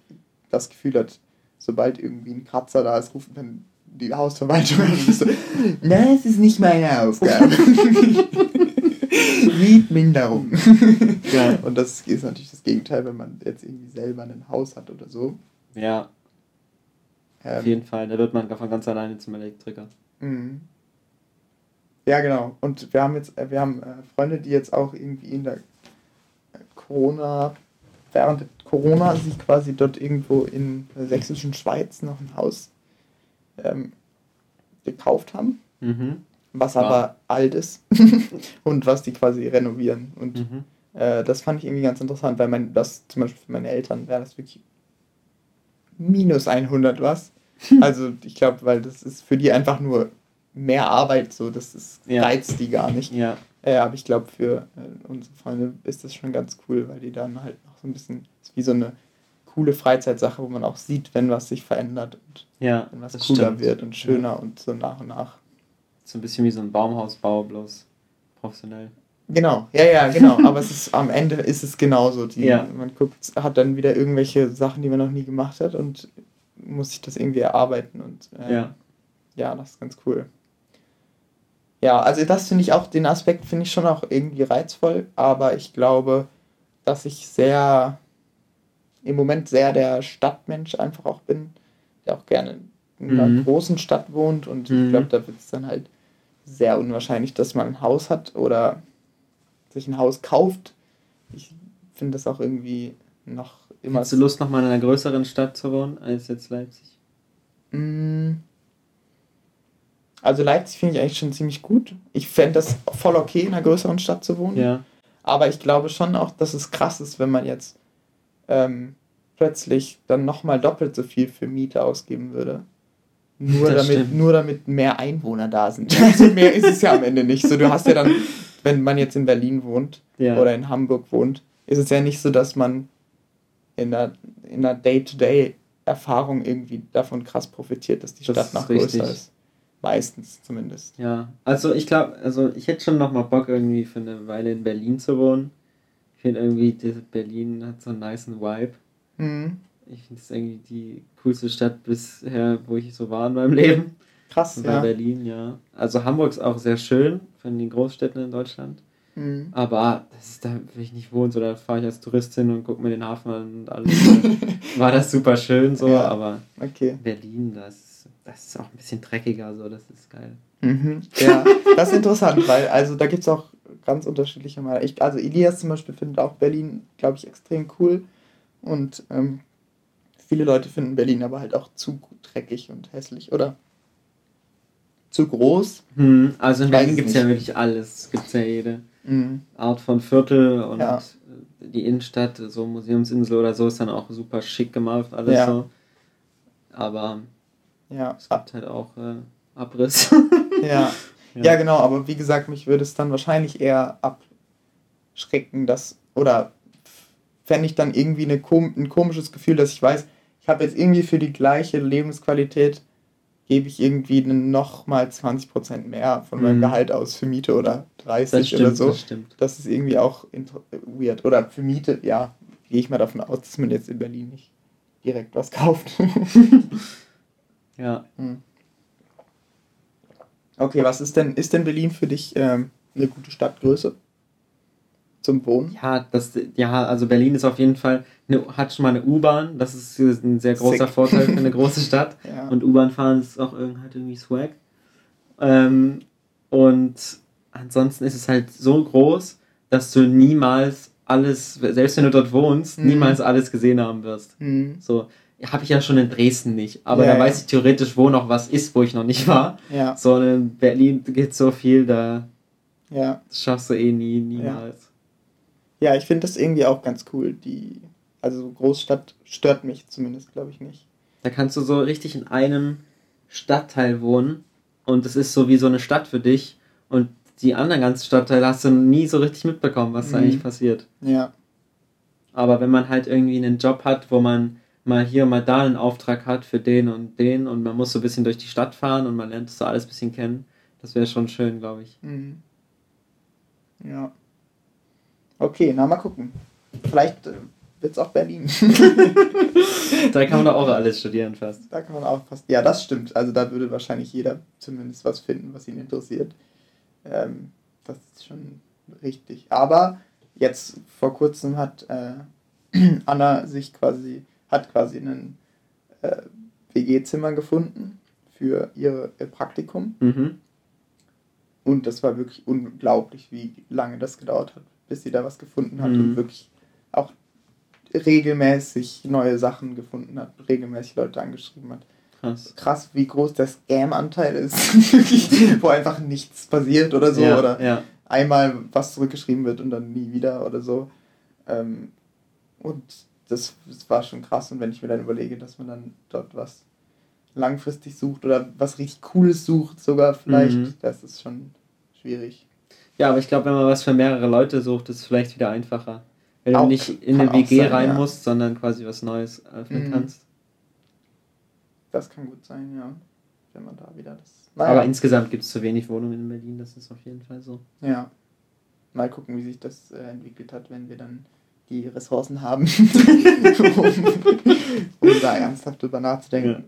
das Gefühl hat, sobald irgendwie ein Kratzer da ist, ruft dann die Hausverwaltung an und so, nein, es ist nicht meine Aufgabe. (laughs) Mietminderung. Ja. Und das ist natürlich das Gegenteil, wenn man jetzt irgendwie selber ein Haus hat oder so. Ja, auf Ähm, jeden Fall. Da wird man von ganz alleine zum Elektriker. mhm. Ja, genau. Und wir haben jetzt, äh, wir haben äh, Freunde, die jetzt auch irgendwie in der äh, Corona, während Corona sich quasi dort irgendwo in der sächsischen Schweiz noch ein Haus ähm, gekauft haben, Mhm. was aber alt ist (laughs) und was die quasi renovieren. Und Mhm. Äh, das fand ich irgendwie ganz interessant, weil mein, das zum Beispiel für meine Eltern wäre das wirklich minus 100 was. (laughs) Also ich glaube, weil das ist für die einfach nur mehr Arbeit, so das ist, Ja. reizt die gar nicht. Ja, Äh, aber ich glaube, für äh, unsere Freunde ist das schon ganz cool, weil die dann halt noch so ein bisschen, ist wie so eine coole Freizeitsache, wo man auch sieht, wenn was sich verändert und ja, wenn was cooler stimmt. wird und schöner und so nach und nach. So ein bisschen wie so ein Baumhausbau, bloß professionell. Genau, ja, ja, genau. (laughs) Aber es ist am Ende ist es genauso. Die, Ja. Man guckt, hat dann wieder irgendwelche Sachen, die man noch nie gemacht hat und muss sich das irgendwie erarbeiten und äh, Ja. ja, das ist ganz cool. Ja, also das finde ich auch, den Aspekt finde ich schon auch irgendwie reizvoll, aber ich glaube, dass ich sehr im Moment sehr der Stadtmensch einfach auch bin, der auch gerne in einer Mhm. großen Stadt wohnt und ich Mhm. glaube, da wird es dann halt sehr unwahrscheinlich, dass man ein Haus hat oder sich ein Haus kauft. Ich finde das auch irgendwie noch immer Hast du Lust, nochmal in einer größeren Stadt zu wohnen als jetzt Leipzig? Mm. Also Leipzig finde ich eigentlich schon ziemlich gut. Ich fände das voll okay, in einer größeren Stadt zu wohnen. Ja. Aber ich glaube schon auch, dass es krass ist, wenn man jetzt ähm, plötzlich dann nochmal doppelt so viel für Miete ausgeben würde. Nur damit, nur damit mehr Einwohner da sind. (laughs) Also mehr ist es ja am Ende nicht so. Du hast ja dann, wenn man jetzt in Berlin wohnt ja. oder in Hamburg wohnt, ist es ja nicht so, dass man in der, in der Day-to-Day-Erfahrung irgendwie davon krass profitiert, dass die Stadt das noch größer ist. Meistens zumindest. Ja, also ich glaube, also ich hätte schon noch mal Bock irgendwie für eine Weile in Berlin zu wohnen. Ich finde irgendwie, Berlin hat so einen nice Vibe. Mhm. Ich finde es irgendwie die coolste Stadt bisher, wo ich so war in meinem Leben. Krass, ja. Berlin, ja. Also Hamburg ist auch sehr schön von den Großstädten in Deutschland. Mhm. Aber das ist, da will ich nicht wohnen, so da fahre ich als Touristin und gucke mir den Hafen an und alles. (laughs) war das super schön so, ja. aber okay. Berlin, das, das ist auch ein bisschen dreckiger, so, das ist geil. Mhm. Ja, das ist interessant, weil also da gibt es auch ganz unterschiedliche Meinungen. Ich, also Elias zum Beispiel findet auch Berlin, glaube ich, extrem cool. Und ähm, viele Leute finden Berlin aber halt auch zu dreckig und hässlich, oder? Zu groß. Hm, also in Berlin gibt es ja wirklich alles. Gibt es ja jede mhm. Art von Viertel und ja. die Innenstadt, so Museumsinsel oder so, ist dann auch super schick gemacht, alles ja. so. Aber ja. es gibt halt auch äh, Abriss. (laughs) ja. ja. Ja, genau, aber wie gesagt, mich würde es dann wahrscheinlich eher abschrecken, dass, oder fände ich dann irgendwie eine, ein komisches Gefühl, dass ich weiß, ich habe jetzt irgendwie für die gleiche Lebensqualität gebe ich irgendwie noch mal 20% mehr von meinem mhm. Gehalt aus für Miete oder 30 stimmt, oder so. Das, stimmt. das ist irgendwie auch weird. Oder für Miete, ja, gehe ich mal davon aus, dass man jetzt in Berlin nicht direkt was kauft. (laughs) (laughs) ja. Hm. Okay, was ist denn, ist denn Berlin für dich ähm, eine gute Stadtgröße? zum Wohnen? Ja, das, ja, also Berlin ist auf jeden Fall, eine, hat schon mal eine U-Bahn, das ist ein sehr großer Sick. Vorteil für eine (laughs) große Stadt. ja. Und U-Bahn fahren ist auch irgendwie, halt irgendwie Swag. Ähm, und ansonsten ist es halt so groß, dass du niemals alles, selbst wenn du dort wohnst, mhm. niemals alles gesehen haben wirst. Mhm. So, habe ich ja schon in Dresden nicht, aber ja, da weiß ich theoretisch, wo noch was ist, wo ich noch nicht war. Ja. So in Berlin geht so viel, da ja. das schaffst du eh nie, niemals. Ja, ich finde das irgendwie auch ganz cool. Die, also Großstadt stört mich zumindest, glaube ich, nicht. Da kannst du so richtig in einem Stadtteil wohnen und es ist so wie so eine Stadt für dich und die anderen ganzen Stadtteile hast du nie so richtig mitbekommen, was mhm. da eigentlich passiert. Ja. Aber wenn man halt irgendwie einen Job hat, wo man mal hier, mal da einen Auftrag hat für den und den und man muss so ein bisschen durch die Stadt fahren und man lernt das so alles ein bisschen kennen, das wäre schon schön, glaube ich. Mhm. Ja. Okay, na mal gucken. Vielleicht äh, wird es auch Berlin. (laughs) da kann man doch auch alles studieren fast. Da kann man auch fast. Ja, das stimmt. Also da würde wahrscheinlich jeder zumindest was finden, was ihn interessiert. Ähm, das ist schon richtig. Aber jetzt vor kurzem hat äh, (clears throat) Anna sich quasi, hat quasi ein äh, WG-Zimmer gefunden für ihr, ihr Praktikum. Mhm. Und das war wirklich unglaublich, wie lange das gedauert hat, bis sie da was gefunden hat mhm. und wirklich auch regelmäßig neue Sachen gefunden hat, regelmäßig Leute angeschrieben hat. Krass. Krass, wie groß der Scam-Anteil ist, (laughs) wo einfach nichts passiert oder so, ja, oder ja. einmal was zurückgeschrieben wird und dann nie wieder oder so. Ähm, und das, das war schon krass. Und wenn ich mir dann überlege, dass man dann dort was langfristig sucht oder was richtig Cooles sucht, sogar vielleicht, mhm. das ist schon schwierig. Ja, aber ich glaube, wenn man was für mehrere Leute sucht, ist es vielleicht wieder einfacher. Wenn auch, du nicht in eine WG sein, rein ja. musst, sondern quasi was Neues öffnen mhm. kannst. Das kann gut sein, ja. Wenn man da wieder das. Naja. Aber insgesamt gibt es zu wenig Wohnungen in Berlin, das ist auf jeden Fall so. Ja. Mal gucken, wie sich das äh, entwickelt hat, wenn wir dann die Ressourcen haben, (laughs) um, um da ernsthaft drüber nachzudenken. Ja.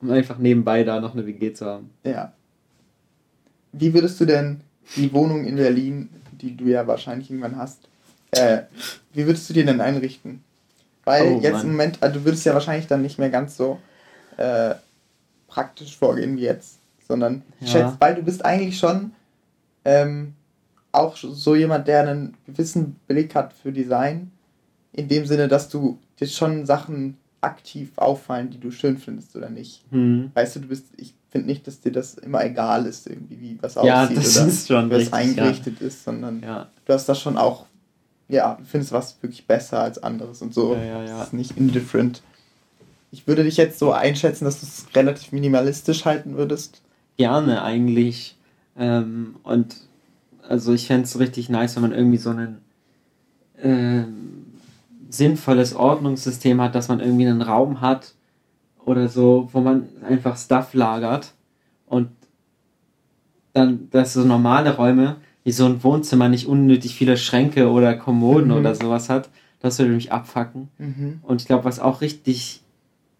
Um einfach nebenbei da noch eine WG zu haben. Ja. Wie würdest du denn die Wohnung in Berlin, die du ja wahrscheinlich irgendwann hast, äh, wie würdest du dir denn einrichten? Weil oh, jetzt Mann. im Moment, also du würdest ja wahrscheinlich dann nicht mehr ganz so äh, praktisch vorgehen wie jetzt, sondern ja. ich schätze, weil du bist eigentlich schon ähm, auch so jemand, der einen gewissen Blick hat für Design, in dem Sinne, dass du dir schon Sachen aktiv auffallen, die du schön findest oder nicht. Mhm. Weißt du, du bist, ich finde nicht, dass dir das immer egal ist, irgendwie, wie was aussieht ja, das oder ist schon wie es eingerichtet ja. ist, sondern ja. du hast da schon auch, ja, du findest was wirklich besser als anderes und so. Ja, ja, ja. Das ist nicht indifferent. Ich würde dich jetzt so einschätzen, dass du es relativ minimalistisch halten würdest. Gerne eigentlich. Ähm, und also ich fände es richtig nice, wenn man irgendwie so ein äh, sinnvolles Ordnungssystem hat, dass man irgendwie einen Raum hat oder so, wo man einfach Stuff lagert und dann, dass so normale Räume, wie so ein Wohnzimmer nicht unnötig viele Schränke oder Kommoden mhm. oder sowas hat, das würde mich abfacken. Mhm. Und ich glaube, was auch richtig,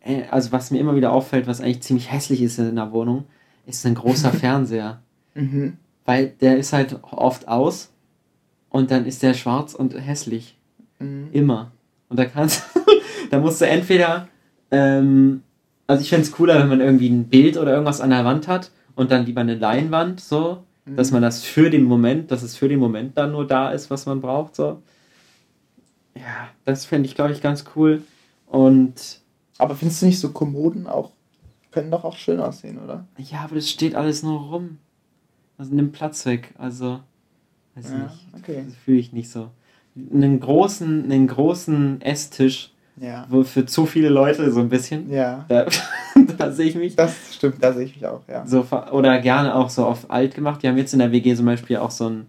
äh, also was mir immer wieder auffällt, was eigentlich ziemlich hässlich ist in der Wohnung, ist ein großer (laughs) Fernseher. Mhm. Weil der ist halt oft aus und dann ist der schwarz und hässlich. Mhm. Immer. Und da kannst (laughs) da musst du entweder, ähm, also ich fände es cooler, wenn man irgendwie ein Bild oder irgendwas an der Wand hat und dann lieber eine Leinwand, so, mhm. dass man das für den Moment, dass es für den Moment dann nur da ist, was man braucht, so. Ja, das fände ich, glaube ich, ganz cool. Und. Aber findest du nicht so Kommoden auch, können doch auch schön aussehen, oder? Ja, aber das steht alles nur rum. Also nimmt Platz weg. Also, weiß ja, nicht. Okay. Das fühle ich nicht so. Einen großen, einen großen Esstisch, ja. wo für zu viele Leute so ein bisschen. Ja. Da, (laughs) da sehe ich mich. Das stimmt, da sehe ich mich auch, ja. So, oder gerne auch so auf alt gemacht. Wir haben jetzt in der WG zum Beispiel auch so einen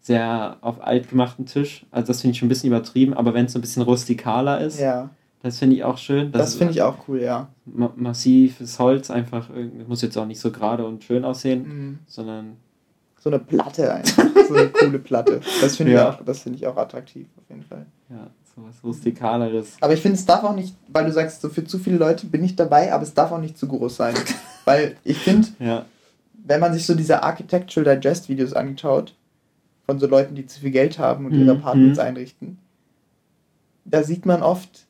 sehr auf alt gemachten Tisch. Also das finde ich schon ein bisschen übertrieben, aber wenn es so ein bisschen rustikaler ist, ja. Das finde ich auch schön. Das, das finde ich auch cool, ja. Ma massives Holz, einfach, muss jetzt auch nicht so gerade und schön aussehen, mhm. sondern. So eine Platte einfach. so eine coole Platte. Das finde ja. ich, find ich auch attraktiv, auf jeden Fall. Ja, so was Rustikaleres. Aber ich finde, es darf auch nicht, weil du sagst, so für zu viele Leute bin ich dabei, aber es darf auch nicht zu groß sein. (laughs) weil ich finde, ja. wenn man sich so diese Architectural Digest Videos anschaut, von so Leuten, die zu viel Geld haben und ihre mhm. Apartments mhm. einrichten, da sieht man oft,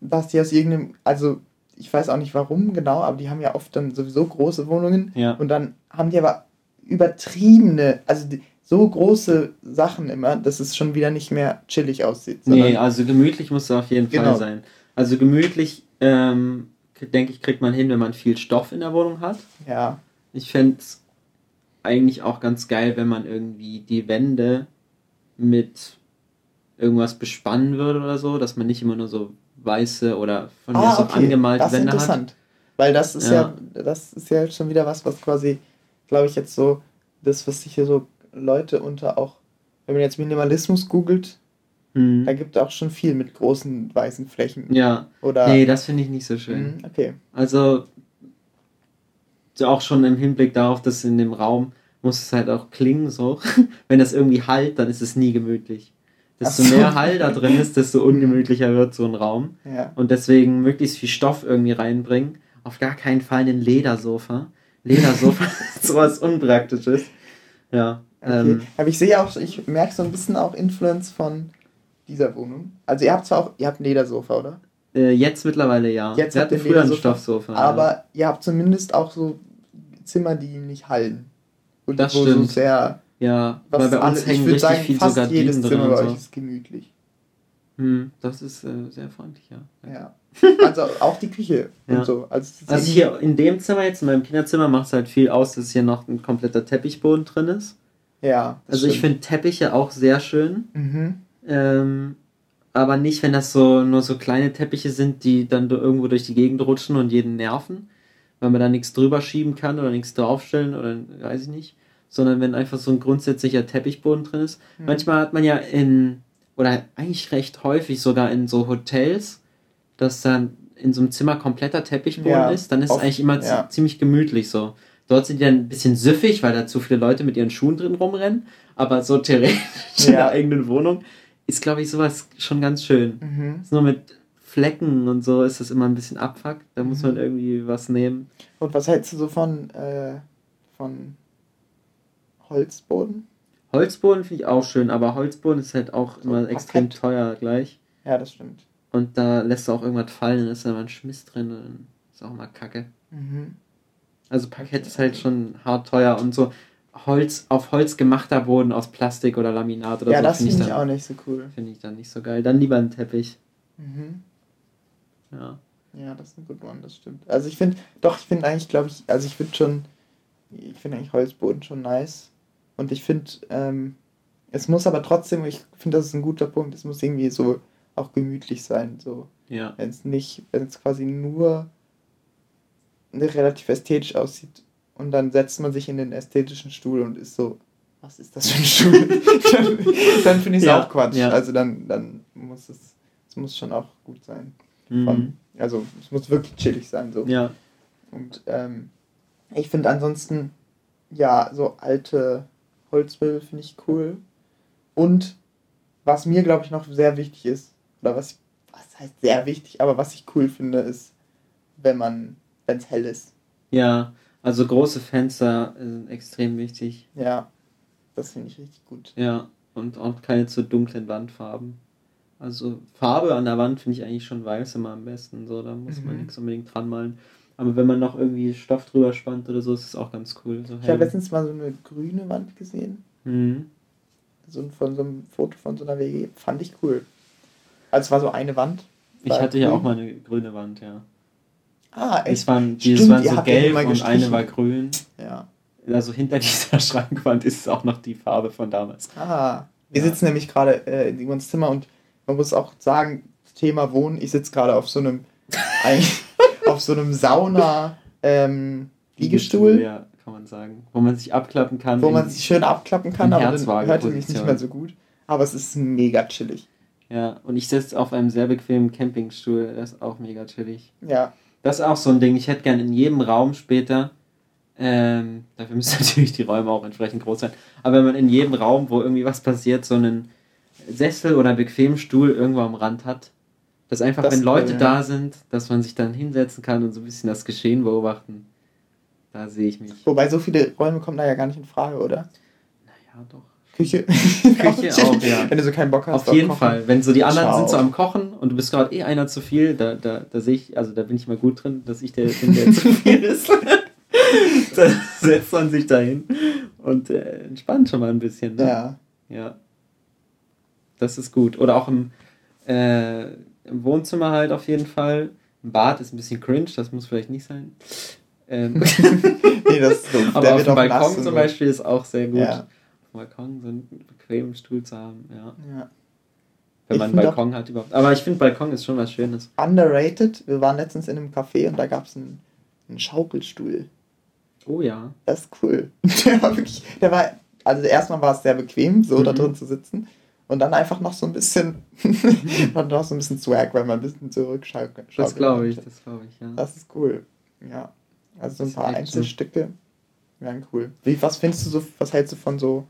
dass die aus irgendeinem, also ich weiß auch nicht warum genau, aber die haben ja oft dann sowieso große Wohnungen ja. und dann haben die aber übertriebene, also so große Sachen immer, dass es schon wieder nicht mehr chillig aussieht. Nee, also gemütlich muss es auf jeden genau. Fall sein. Also gemütlich, ähm, denke ich, kriegt man hin, wenn man viel Stoff in der Wohnung hat. Ja. Ich fände es eigentlich auch ganz geil, wenn man irgendwie die Wände mit irgendwas bespannen würde oder so, dass man nicht immer nur so weiße oder von ah, mir aus okay. angemalte das Wände ist interessant. hat. Weil das ist ja. ja. das ist ja schon wieder was, was quasi, glaube ich, jetzt so, das, was sich hier so Leute unter auch, wenn man jetzt Minimalismus googelt, mhm. da gibt es auch schon viel mit großen weißen Flächen. Ja. Oder nee, das finde ich nicht so schön. Mhm, okay. Also auch schon im Hinblick darauf, dass in dem Raum muss es halt auch klingen so. (laughs) wenn das irgendwie halt, dann ist es nie gemütlich. Desto so. mehr Hall da drin ist, desto (laughs) ungemütlicher wird so ein Raum. Ja. Und deswegen möglichst viel Stoff irgendwie reinbringen. Auf gar keinen Fall ein Ledersofa. Ledersofa sowas (laughs) Unpraktisches. Ja. Okay. Ähm, Aber ich sehe auch, ich merke so ein bisschen auch Influence von dieser Wohnung. Also ihr habt zwar auch, ihr habt ein Ledersofa, oder? Äh, jetzt mittlerweile ja. Jetzt Wir hatten früher ein Stoffsofa. Aber ja. ihr habt zumindest auch so Zimmer, die nicht hallen. Und das wo stimmt. so sehr ja, Was weil bei uns alle, hängen richtig sagen, viel fast sogar jedes Zimmer bei euch ist gemütlich. Hm, das ist äh, sehr freundlich, ja. Ja. Also auch die Küche ja. und so. Also, also hier in dem Zimmer jetzt, in meinem Kinderzimmer, macht es halt viel aus, dass hier noch ein kompletter Teppichboden drin ist. Ja. Also stimmt. ich finde Teppiche auch sehr schön. Mhm. Ähm, aber nicht, wenn das so nur so kleine Teppiche sind, die dann irgendwo durch die Gegend rutschen und jeden nerven, weil man da nichts drüber schieben kann oder nichts draufstellen oder weiß ich nicht sondern wenn einfach so ein grundsätzlicher Teppichboden drin ist. Mhm. Manchmal hat man ja in, oder eigentlich recht häufig sogar in so Hotels, dass dann in so einem Zimmer kompletter Teppichboden ja, ist, dann ist oft, es eigentlich immer ja. ziemlich gemütlich so. Dort sind die dann ein bisschen süffig, weil da zu viele Leute mit ihren Schuhen drin rumrennen, aber so theoretisch (laughs) ja. in der eigenen Wohnung ist, glaube ich, sowas schon ganz schön. Mhm. Nur mit Flecken und so ist das immer ein bisschen abfuck. Da muss man mhm. irgendwie was nehmen. Und was hältst du so von, äh, von Holzboden. Holzboden finde ich auch schön, aber Holzboden ist halt auch so immer extrem teuer gleich. Ja, das stimmt. Und da lässt du auch irgendwas fallen, dann ist da mal ein Schmiss drin und dann ist auch mal Kacke. Mhm. Also Parkett ist halt schon hart teuer und so Holz, auf Holz gemachter Boden aus Plastik oder Laminat oder ja, so. Ja, das finde find ich, auch nicht so cool. Finde ich dann nicht so geil. Dann lieber ein Teppich. Mhm. Ja. Ja, das ist ein guter One, das stimmt. Also ich finde, doch, ich finde eigentlich, glaube ich, also ich finde schon, ich finde eigentlich Holzboden schon nice. Und ich finde, ähm, es muss aber trotzdem, ich finde, das ist ein guter Punkt, es muss irgendwie so auch gemütlich sein. So. Ja. Wenn es nicht, wenn es quasi nur relativ ästhetisch aussieht und dann setzt man sich in den ästhetischen Stuhl und ist so, was ist das für ein Stuhl? (laughs) dann dann finde ich es Ja, auch Quatsch. ja. Also dann, dann muss es, es muss schon auch gut sein. Mhm. Also es muss wirklich chillig sein. So. Ja. Und ähm, ich finde ansonsten, ja, so alte Holzmöbel finde ich cool. Und was mir, glaube ich, noch sehr wichtig ist, oder was, was heißt sehr wichtig, aber was ich cool finde, ist, wenn man, wenn es hell ist. Ja, also große Fenster sind extrem wichtig. Ja, das finde ich richtig gut. Ja, und auch keine zu dunklen Wandfarben. Also Farbe an der Wand finde ich eigentlich schon weiß immer am besten. So, da muss man Mhm. nichts unbedingt dran malen. Aber wenn man noch irgendwie Stoff drüber spannt oder so, ist es auch ganz cool. So Ich habe letztens mal so eine grüne Wand gesehen, Mhm. so ein- von so einem Foto von so einer WG, fand ich cool. Also es war so eine Wand. Ich hatte ja grün. auch mal eine grüne Wand, ja. Ah, echt? Es waren, die, es Stimmt, waren ihr so ja gelb und eine war grün. Ja. Also hinter (laughs) dieser Schrankwand ist es auch noch die Farbe von damals. Ah, wir Ja. sitzen nämlich gerade äh, in Simons Zimmer und man muss auch sagen, Thema Wohnen, ich sitze gerade auf so einem (laughs) auf so einem Sauna ähm, Liegestuhl, Ja, kann man sagen. Wo man sich abklappen kann. wo man sich schön abklappen kann, aber dann hört man mich nicht mehr so gut. Aber es ist mega chillig. Ja, und ich sitze auf einem sehr bequemen Campingstuhl. Das ist auch mega chillig. Ja, Das ist auch so ein Ding. Ich hätte gern in jedem Raum später, ähm, dafür müssen (laughs) natürlich die Räume auch entsprechend groß sein, aber wenn man in jedem Raum, wo irgendwie was passiert, so einen Sessel oder bequemen Stuhl irgendwo am Rand hat, dass einfach, Das wenn Leute ja. da sind, dass man sich dann hinsetzen kann und so ein bisschen das Geschehen beobachten. Da sehe ich mich. wobei so viele Räume kommen da ja gar nicht in Frage, oder? Naja, doch. Küche. Küche (laughs) auch, ja. Wenn du so keinen Bock hast. Auf jeden Kochen. Fall. Wenn so die anderen Ciao. sind so am Kochen und du bist gerade eh einer zu viel, da, da, da sehe ich, also da bin ich mal gut drin, dass ich der bin, der zu viel ist. (laughs) da setzt man sich dahin und äh, entspannt schon mal ein bisschen. Ne? Ja. ja. Das ist gut. Oder auch im, äh, im Wohnzimmer halt auf jeden Fall. Im Bad ist ein bisschen cringe, das muss vielleicht nicht sein. Ähm, (laughs) Nee, das ist doof. aber Der auf dem Balkon zum. Beispiel ist auch sehr gut. Ja. Balkon so einen bequemen Stuhl zu haben, ja. Ja. Wenn Ich man einen Balkon hat überhaupt. Aber ich finde, Balkon ist schon was Schönes. Underrated. Wir waren letztens in einem Café und da gab es einen, einen Schaukelstuhl. Oh ja. Das ist cool. (laughs) Der war wirklich, der war, also erstmal war es sehr bequem, so da Mhm. drin zu sitzen. Und dann einfach noch so ein bisschen, (laughs) noch so ein bisschen Swag, weil man ein bisschen zurückschaukeln Das glaube ich, das glaube ich, ja. Das ist cool. Ja. Also so ein Das paar. Einzelstücke wären cool. Wie, was findest du so, was hältst du von so,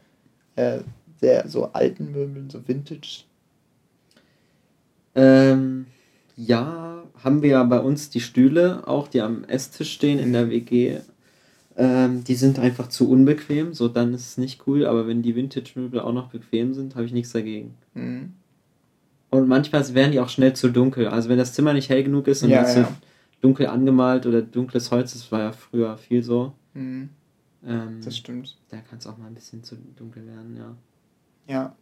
äh, sehr, so alten Möbeln, so Vintage? Ähm, ja, haben wir ja bei uns die Stühle, auch die am Esstisch stehen in der WG. Ähm, die sind einfach zu unbequem, so dann ist es nicht cool, aber wenn die Vintage-Möbel auch noch bequem sind, habe ich nichts dagegen. Mhm. Und manchmal werden die auch schnell zu dunkel. Also wenn das Zimmer nicht hell genug ist und Ja, es ja. dunkel angemalt oder dunkles Holz, das war ja früher viel so, Mhm. Ähm, Das stimmt. da kann es auch mal ein bisschen zu dunkel werden, ja. Ja.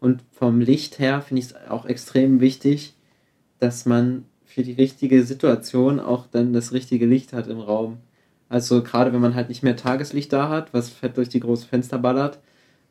Und vom Licht her finde ich es auch extrem wichtig, dass man für die richtige Situation auch dann das richtige Licht hat im Raum. Also gerade wenn man halt nicht mehr Tageslicht da hat, was fett durch die großen Fenster ballert,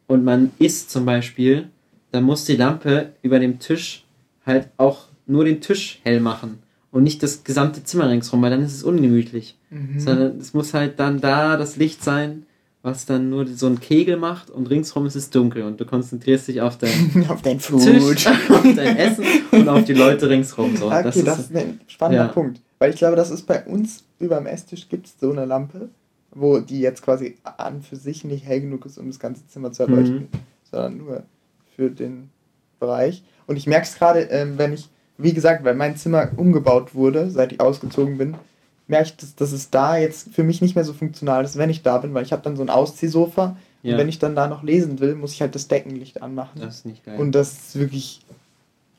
und man isst zum Beispiel, dann muss die Lampe über dem Tisch halt auch nur den Tisch hell machen und nicht das gesamte Zimmer ringsrum, weil dann ist es ungemütlich. Mhm. Sondern es muss halt dann da das Licht sein, was dann nur so einen Kegel macht und ringsrum ist es dunkel und du konzentrierst dich auf dein (laughs) Auf dein Food. Tisch, (laughs) auf dein Essen und auf die Leute ringsrum. So. okay, das das ist, ist, ein spannender ja. Punkt. Weil ich glaube, das ist bei uns über dem Esstisch gibt es so eine Lampe, wo die jetzt quasi an für sich nicht hell genug ist, um das ganze Zimmer zu erleuchten, Mhm. sondern nur für den Bereich. Und ich merke es gerade, ähm, wenn ich, wie gesagt, weil mein Zimmer umgebaut wurde, seit ich ausgezogen bin, merke ich, dass, dass es da jetzt für mich nicht mehr so funktional ist, wenn ich da bin, weil ich habe dann so ein Ausziehsofa ja, und wenn ich dann da noch lesen will, muss ich halt das Deckenlicht anmachen. das ist nicht geil. Und das ist wirklich.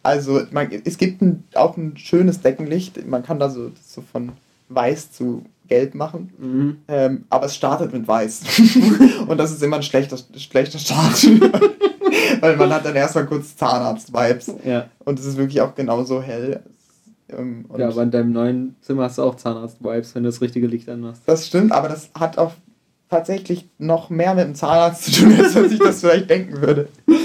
Also, man, es gibt ein, auch ein schönes Deckenlicht. Man kann da so, so von weiß zu gelb machen. mhm. Ähm, aber es startet mit weiß. (laughs) und das ist immer ein schlechter, schlechter Start. (laughs) Weil man hat dann erstmal kurz Zahnarzt-Vibes. Ja, Und es ist wirklich auch genauso hell. Ähm, ja, aber in deinem neuen Zimmer hast du auch Zahnarzt-Vibes, wenn du das richtige Licht anmachst. Das stimmt, aber das hat auch tatsächlich noch mehr mit dem Zahnarzt zu tun, (laughs) als sich das vielleicht denken würde. (laughs)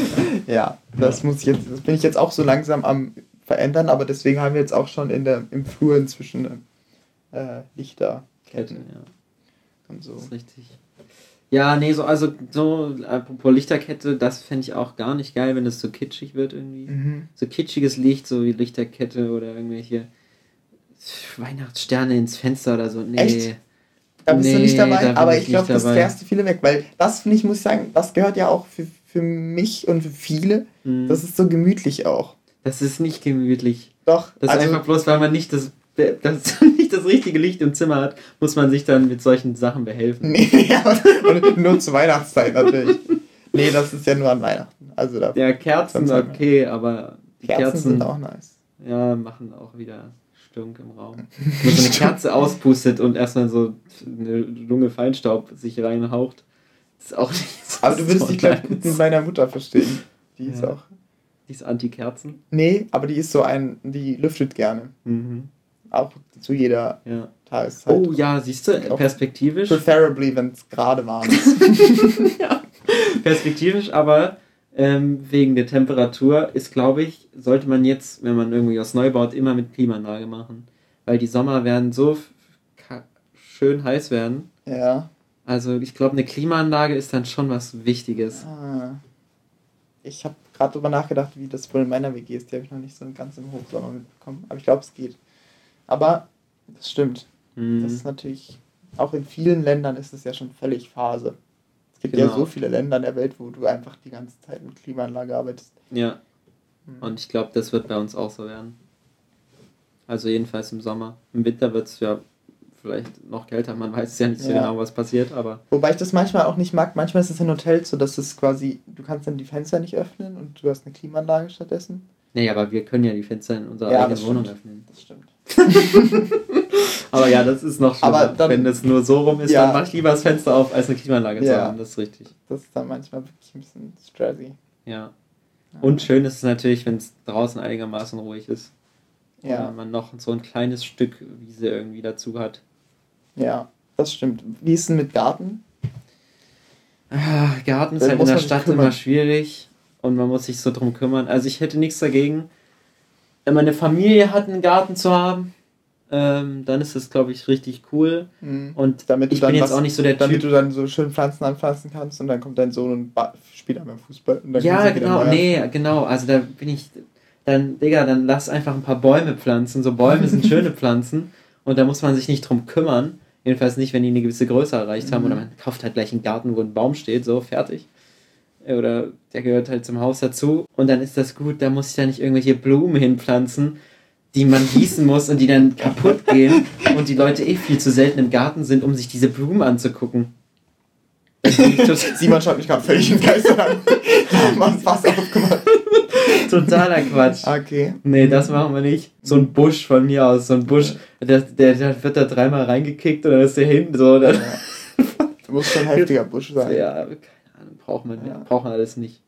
Ja, das muss ich jetzt, das bin ich jetzt auch so langsam am verändern, aber deswegen haben wir jetzt auch schon in der, im Flur inzwischen äh, Lichterketten. Ja. Und so. Das ist richtig. Ja, nee, so, also so, apropos Lichterkette, das fände ich auch gar nicht geil, wenn es so kitschig wird irgendwie. Mhm. So kitschiges Licht, so wie Lichterkette oder irgendwelche Weihnachtssterne ins Fenster oder so. Nee. Echt? Da bist nee, du nicht dabei, aber ich glaube, das fährst du viele weg, weil das finde ich, muss ich sagen, das gehört ja auch für, für mich und für viele. Mhm. Das ist so gemütlich auch. Das ist nicht gemütlich. Doch. Das also, ist einfach bloß, weil man nicht das das nicht das richtige Licht im Zimmer hat, muss man sich dann mit solchen Sachen behelfen. Nee, (laughs) ja, und nur zur Weihnachtszeit natürlich. Nee, das ist ja nur an Weihnachten. Also da ja, Kerzen okay, aber die Kerzen, Kerzen, sind auch nice. Ja, machen auch wieder Stunk im Raum. Wenn so eine Kerze (laughs) auspustet und erstmal so eine Lunge Feinstaub sich reinhaucht, ist auch nicht so Aber du würdest dich, glaube ich, gut mit meiner Mutter verstehen. Die ja. ist auch. Die ist Anti-Kerzen? Nee, aber die ist so ein, die lüftet gerne. Mhm. Auch zu jeder ja. Tageszeit. Oh ja, siehst du, perspektivisch. Preferably, wenn es gerade warm ist. (laughs) ja, perspektivisch, aber ähm, wegen der Temperatur ist, glaube ich, sollte man jetzt, wenn man irgendwie was neu baut, immer mit Klimaanlage machen. Weil die Sommer werden so schön heiß werden. Ja. Also ich glaube, eine Klimaanlage ist dann schon was Wichtiges. Ah. Ich habe gerade darüber nachgedacht, wie das wohl in meiner WG ist. Die habe ich noch nicht so ganz im Hochsommer mitbekommen. Aber ich glaube, es geht. Aber das stimmt. Mhm. Das ist natürlich, auch in vielen Ländern ist es ja schon völlig Phase. Es gibt genau. ja so viele Länder in der Welt, wo du einfach die ganze Zeit mit Klimaanlage arbeitest. Ja. Mhm. Und ich glaube, das wird bei uns auch so werden. Also jedenfalls im Sommer. Im Winter wird es ja vielleicht noch kälter, man weiß ja nicht so ja. genau, was passiert, aber. Wobei ich das manchmal auch nicht mag. Manchmal ist es in Hotels so, dass es quasi, du kannst dann die Fenster nicht öffnen und du hast eine Klimaanlage stattdessen. Nee, aber wir können ja die Fenster in unserer ja, eigenen Wohnung öffnen. Das stimmt. (laughs) Aber ja, das ist noch schlimmer. Dann, Wenn es nur so rum ist, ja. dann mach ich lieber das Fenster auf, als eine Klimaanlage ja. zu haben. Das ist richtig. Das ist dann manchmal wirklich ein bisschen stressy. Ja. Und schön ist es natürlich, wenn es draußen einigermaßen ruhig ist. Ja. Oder man noch so ein kleines Stück Wiese irgendwie dazu hat. Ja, das stimmt. Wie ist denn mit Garten? Ah, Garten ist halt in der Stadt immer schwierig und man muss sich so drum kümmern. Also ich hätte nichts dagegen, wenn meine Familie hat, einen Garten zu haben, ähm, dann ist das, glaube ich, richtig cool. Mhm. Und damit ich bin jetzt was, auch nicht so der damit Typ. Damit du dann so schön Pflanzen anpflanzen kannst und dann kommt dein Sohn und spielt einmal Fußball. ja, genau, nee, genau. Also da bin ich, dann, Digga, dann lass einfach ein paar Bäume pflanzen. So Bäume sind (laughs) schöne Pflanzen und da muss man sich nicht drum kümmern. Jedenfalls nicht, wenn die eine gewisse Größe erreicht haben. Mhm. Oder man kauft halt gleich einen Garten, wo ein Baum steht, so, fertig oder der gehört halt zum Haus dazu und dann ist das gut, da muss ich ja nicht irgendwelche Blumen hinpflanzen, die man gießen muss und die dann kaputt gehen und die Leute eh viel zu selten im Garten sind, um sich diese Blumen anzugucken. Simon schaut mich gerade völlig im Geist an. Da haben Wasser aufgemacht. Totaler Quatsch. Okay. Nee, das machen wir nicht. So ein Busch von mir aus, so ein Busch, der, der, der wird da dreimal reingekickt und dann ist der hinten so. Dann ja. Muss schon ein heftiger Busch sein. Ja, Braucht man, ja. braucht man alles nicht.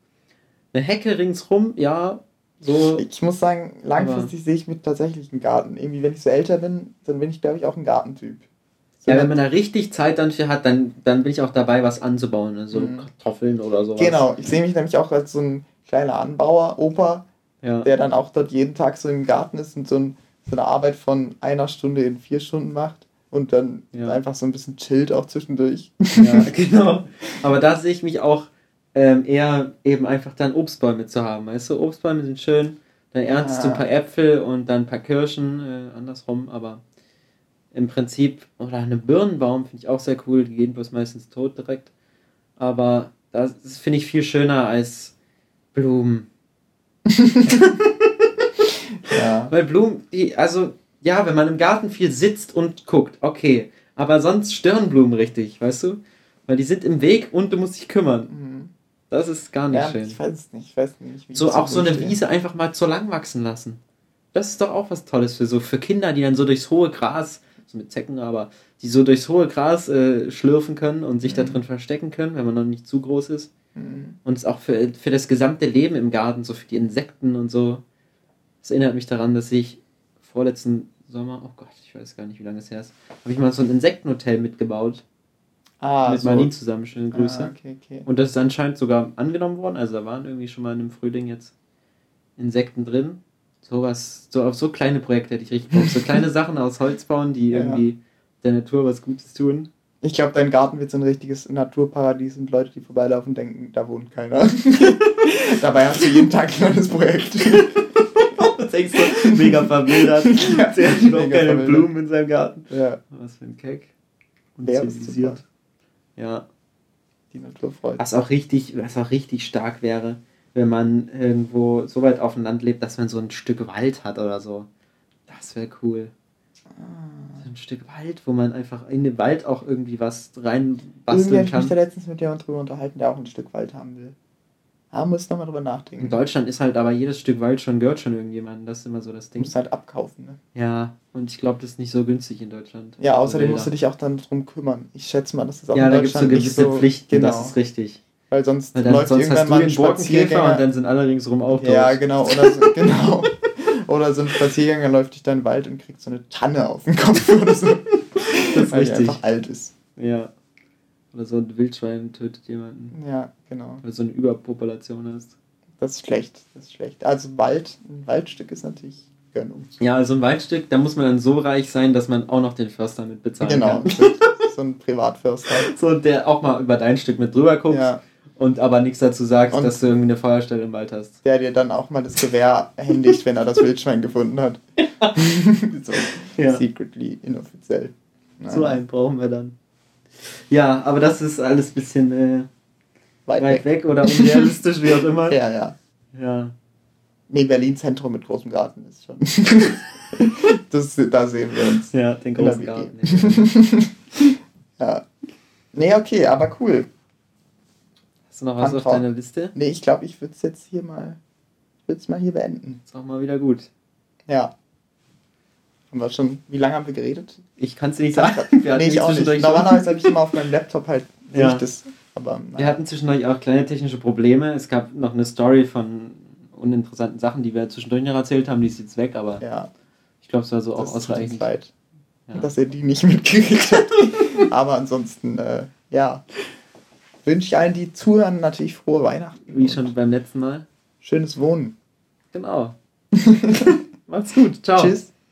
Eine Hecke ringsrum, ja, so. Ich muss sagen, langfristig sehe ich mit tatsächlich einen Garten. Irgendwie, wenn ich so älter bin, dann bin ich, glaube ich, auch ein Gartentyp. So ja, wenn man da richtig Zeit dann für hat, dann, dann bin ich auch dabei, was anzubauen. Also mhm. Kartoffeln oder sowas. Genau, ich sehe mich nämlich auch als so ein kleiner Anbauer, Opa, ja. der dann auch dort jeden Tag so im Garten ist und so, ein, so eine Arbeit von einer Stunde in vier Stunden macht und dann ja. einfach so ein bisschen chillt auch zwischendurch. Ja, (laughs) genau. Aber da sehe ich mich auch ähm, eher eben einfach dann Obstbäume zu haben. Weißt du, Obstbäume sind schön, dann erntest ja. du ein paar Äpfel und dann ein paar Kirschen, äh, andersrum, aber im Prinzip, oder eine Birnenbaum finde ich auch sehr cool, die gehen bloß meistens tot direkt. Aber das, das finde ich viel schöner als Blumen. (laughs) ja. Weil Blumen, die, also ja, wenn man im Garten viel sitzt und guckt, okay. Aber sonst stören Blumen richtig, weißt du? Weil die sind im Weg und du musst dich kümmern. Mhm. Das ist gar nicht ja, schön. Ich weiß nicht, ich weiß nicht. so auch so eine stehe. Wiese einfach mal zu lang wachsen lassen. Das ist doch auch was Tolles für so für Kinder, die dann so durchs hohe Gras, so mit Zecken, aber die so durchs hohe Gras äh, schlürfen können und sich mhm. da drin verstecken können, wenn man noch nicht zu groß ist. Mhm. Und es auch für, für das gesamte Leben im Garten, so für die Insekten und so. Das erinnert mich daran, dass ich vorletzten Sommer, oh Gott, ich weiß gar nicht, wie lange es her ist, habe ich mal so ein Insektenhotel mitgebaut. Ah, mit so. Marlene zusammen, schöne Grüße. Ah, okay, okay. Und das ist anscheinend sogar angenommen worden, also da waren irgendwie schon mal im Frühling jetzt Insekten drin. Sowas, so auf so kleine Projekte hätte ich richtig Bock. So kleine (laughs) Sachen aus Holz bauen, die irgendwie ja. der Natur was Gutes tun. Ich glaube, dein Garten wird so ein richtiges Naturparadies und Leute, die vorbeilaufen, denken, da wohnt keiner. (laughs) Dabei hast du jeden Tag ein neues Projekt. (laughs) das ist echt so mega verwildert. Ja, hat überhaupt keine. Blumen in seinem Garten. Ja. Was für ein Keck. Und Der zivilisiert. Ja. Die Natur freut. Was auch richtig, was auch richtig stark wäre, wenn man irgendwo so weit auf dem Land lebt, dass man so ein Stück Wald hat oder so. Das wäre cool. So ein Stück Wald, wo man einfach in den Wald auch irgendwie was reinbasteln kann. Ich mich da letztens mit jemandem drüber unterhalten, der auch ein Stück Wald haben will. Da muss nochmal drüber nachdenken. In Deutschland ist halt aber jedes Stück Wald schon gehört schon irgendjemandem. Das ist immer so das Ding. Du musst halt abkaufen, ne? Ja, und ich glaube, das ist nicht so günstig in Deutschland. Ja, außerdem musst du dich auch dann drum kümmern. Ich schätze mal, das ist auch ja, in Deutschland Ja, da gibt es so gewisse Pflichten, genau. das ist richtig. Weil sonst Weil dann, läuft sonst irgendwann hast du mal ein Spaziergänger und dann sind alle ringsrum auch. Ja, genau. Oder so, (laughs) genau. Oder so ein Spaziergänger läuft durch deinen Wald und kriegt so eine Tanne auf den Kopf oder so. (laughs) das ist weil richtig. einfach alt ist. Ja. Oder so ein Wildschwein tötet jemanden. Ja, genau. Weil du so eine Überpopulation hast. Das ist schlecht. Das ist schlecht. Also Wald, ein Waldstück ist natürlich Gönnung. Ja, also ein Waldstück, da muss man dann so reich sein, dass man auch noch den Förster mit bezahlen genau, kann. Genau. so ein Privatförster. (laughs) so, der auch mal über dein Stück mit drüber guckt. Ja und aber nichts dazu sagst, und dass du irgendwie eine Feuerstelle im Wald hast. Der dir dann auch mal das Gewehr händigt, wenn er das Wildschwein gefunden hat. (laughs) (laughs) so ja. secretly, inoffiziell. Nein. So einen brauchen wir dann. Ja, aber das ist alles ein bisschen äh, weit, weit weg. weg. oder unrealistisch, wie auch immer. (laughs) Ja, ja. Ja. Nee, Berlin Zentrum mit großem Garten ist schon. (laughs) das, da sehen wir uns. Ja, den großen Garten. (laughs) ja. Nee, okay, aber cool du noch was auf deiner Liste? Nee, ich glaube, ich würde es jetzt hier mal, würde es mal hier beenden. Ist auch mal wieder gut. Ja. Haben wir schon, wie lange haben wir geredet? Ich kann es dir nicht sagen. Wir (laughs) nee, ich auch nicht. Normalerweise habe ich immer auf meinem Laptop halt (laughs) ja. das. Aber, wir hatten zwischendurch auch kleine technische Probleme. Es gab noch eine Story von uninteressanten Sachen, die wir zwischendurch noch erzählt haben, die ist jetzt weg, aber ja. ich glaube, es war so das auch ausreichend. Leid, ja. dass ihr die nicht mitgekriegt habt. (laughs) aber ansonsten, äh, ja wünsche ich allen, die zuhören, natürlich frohe Weihnachten. Wie schon beim letzten Mal. Schönes Wohnen. Genau. Macht's gut. Ciao. Tschüss.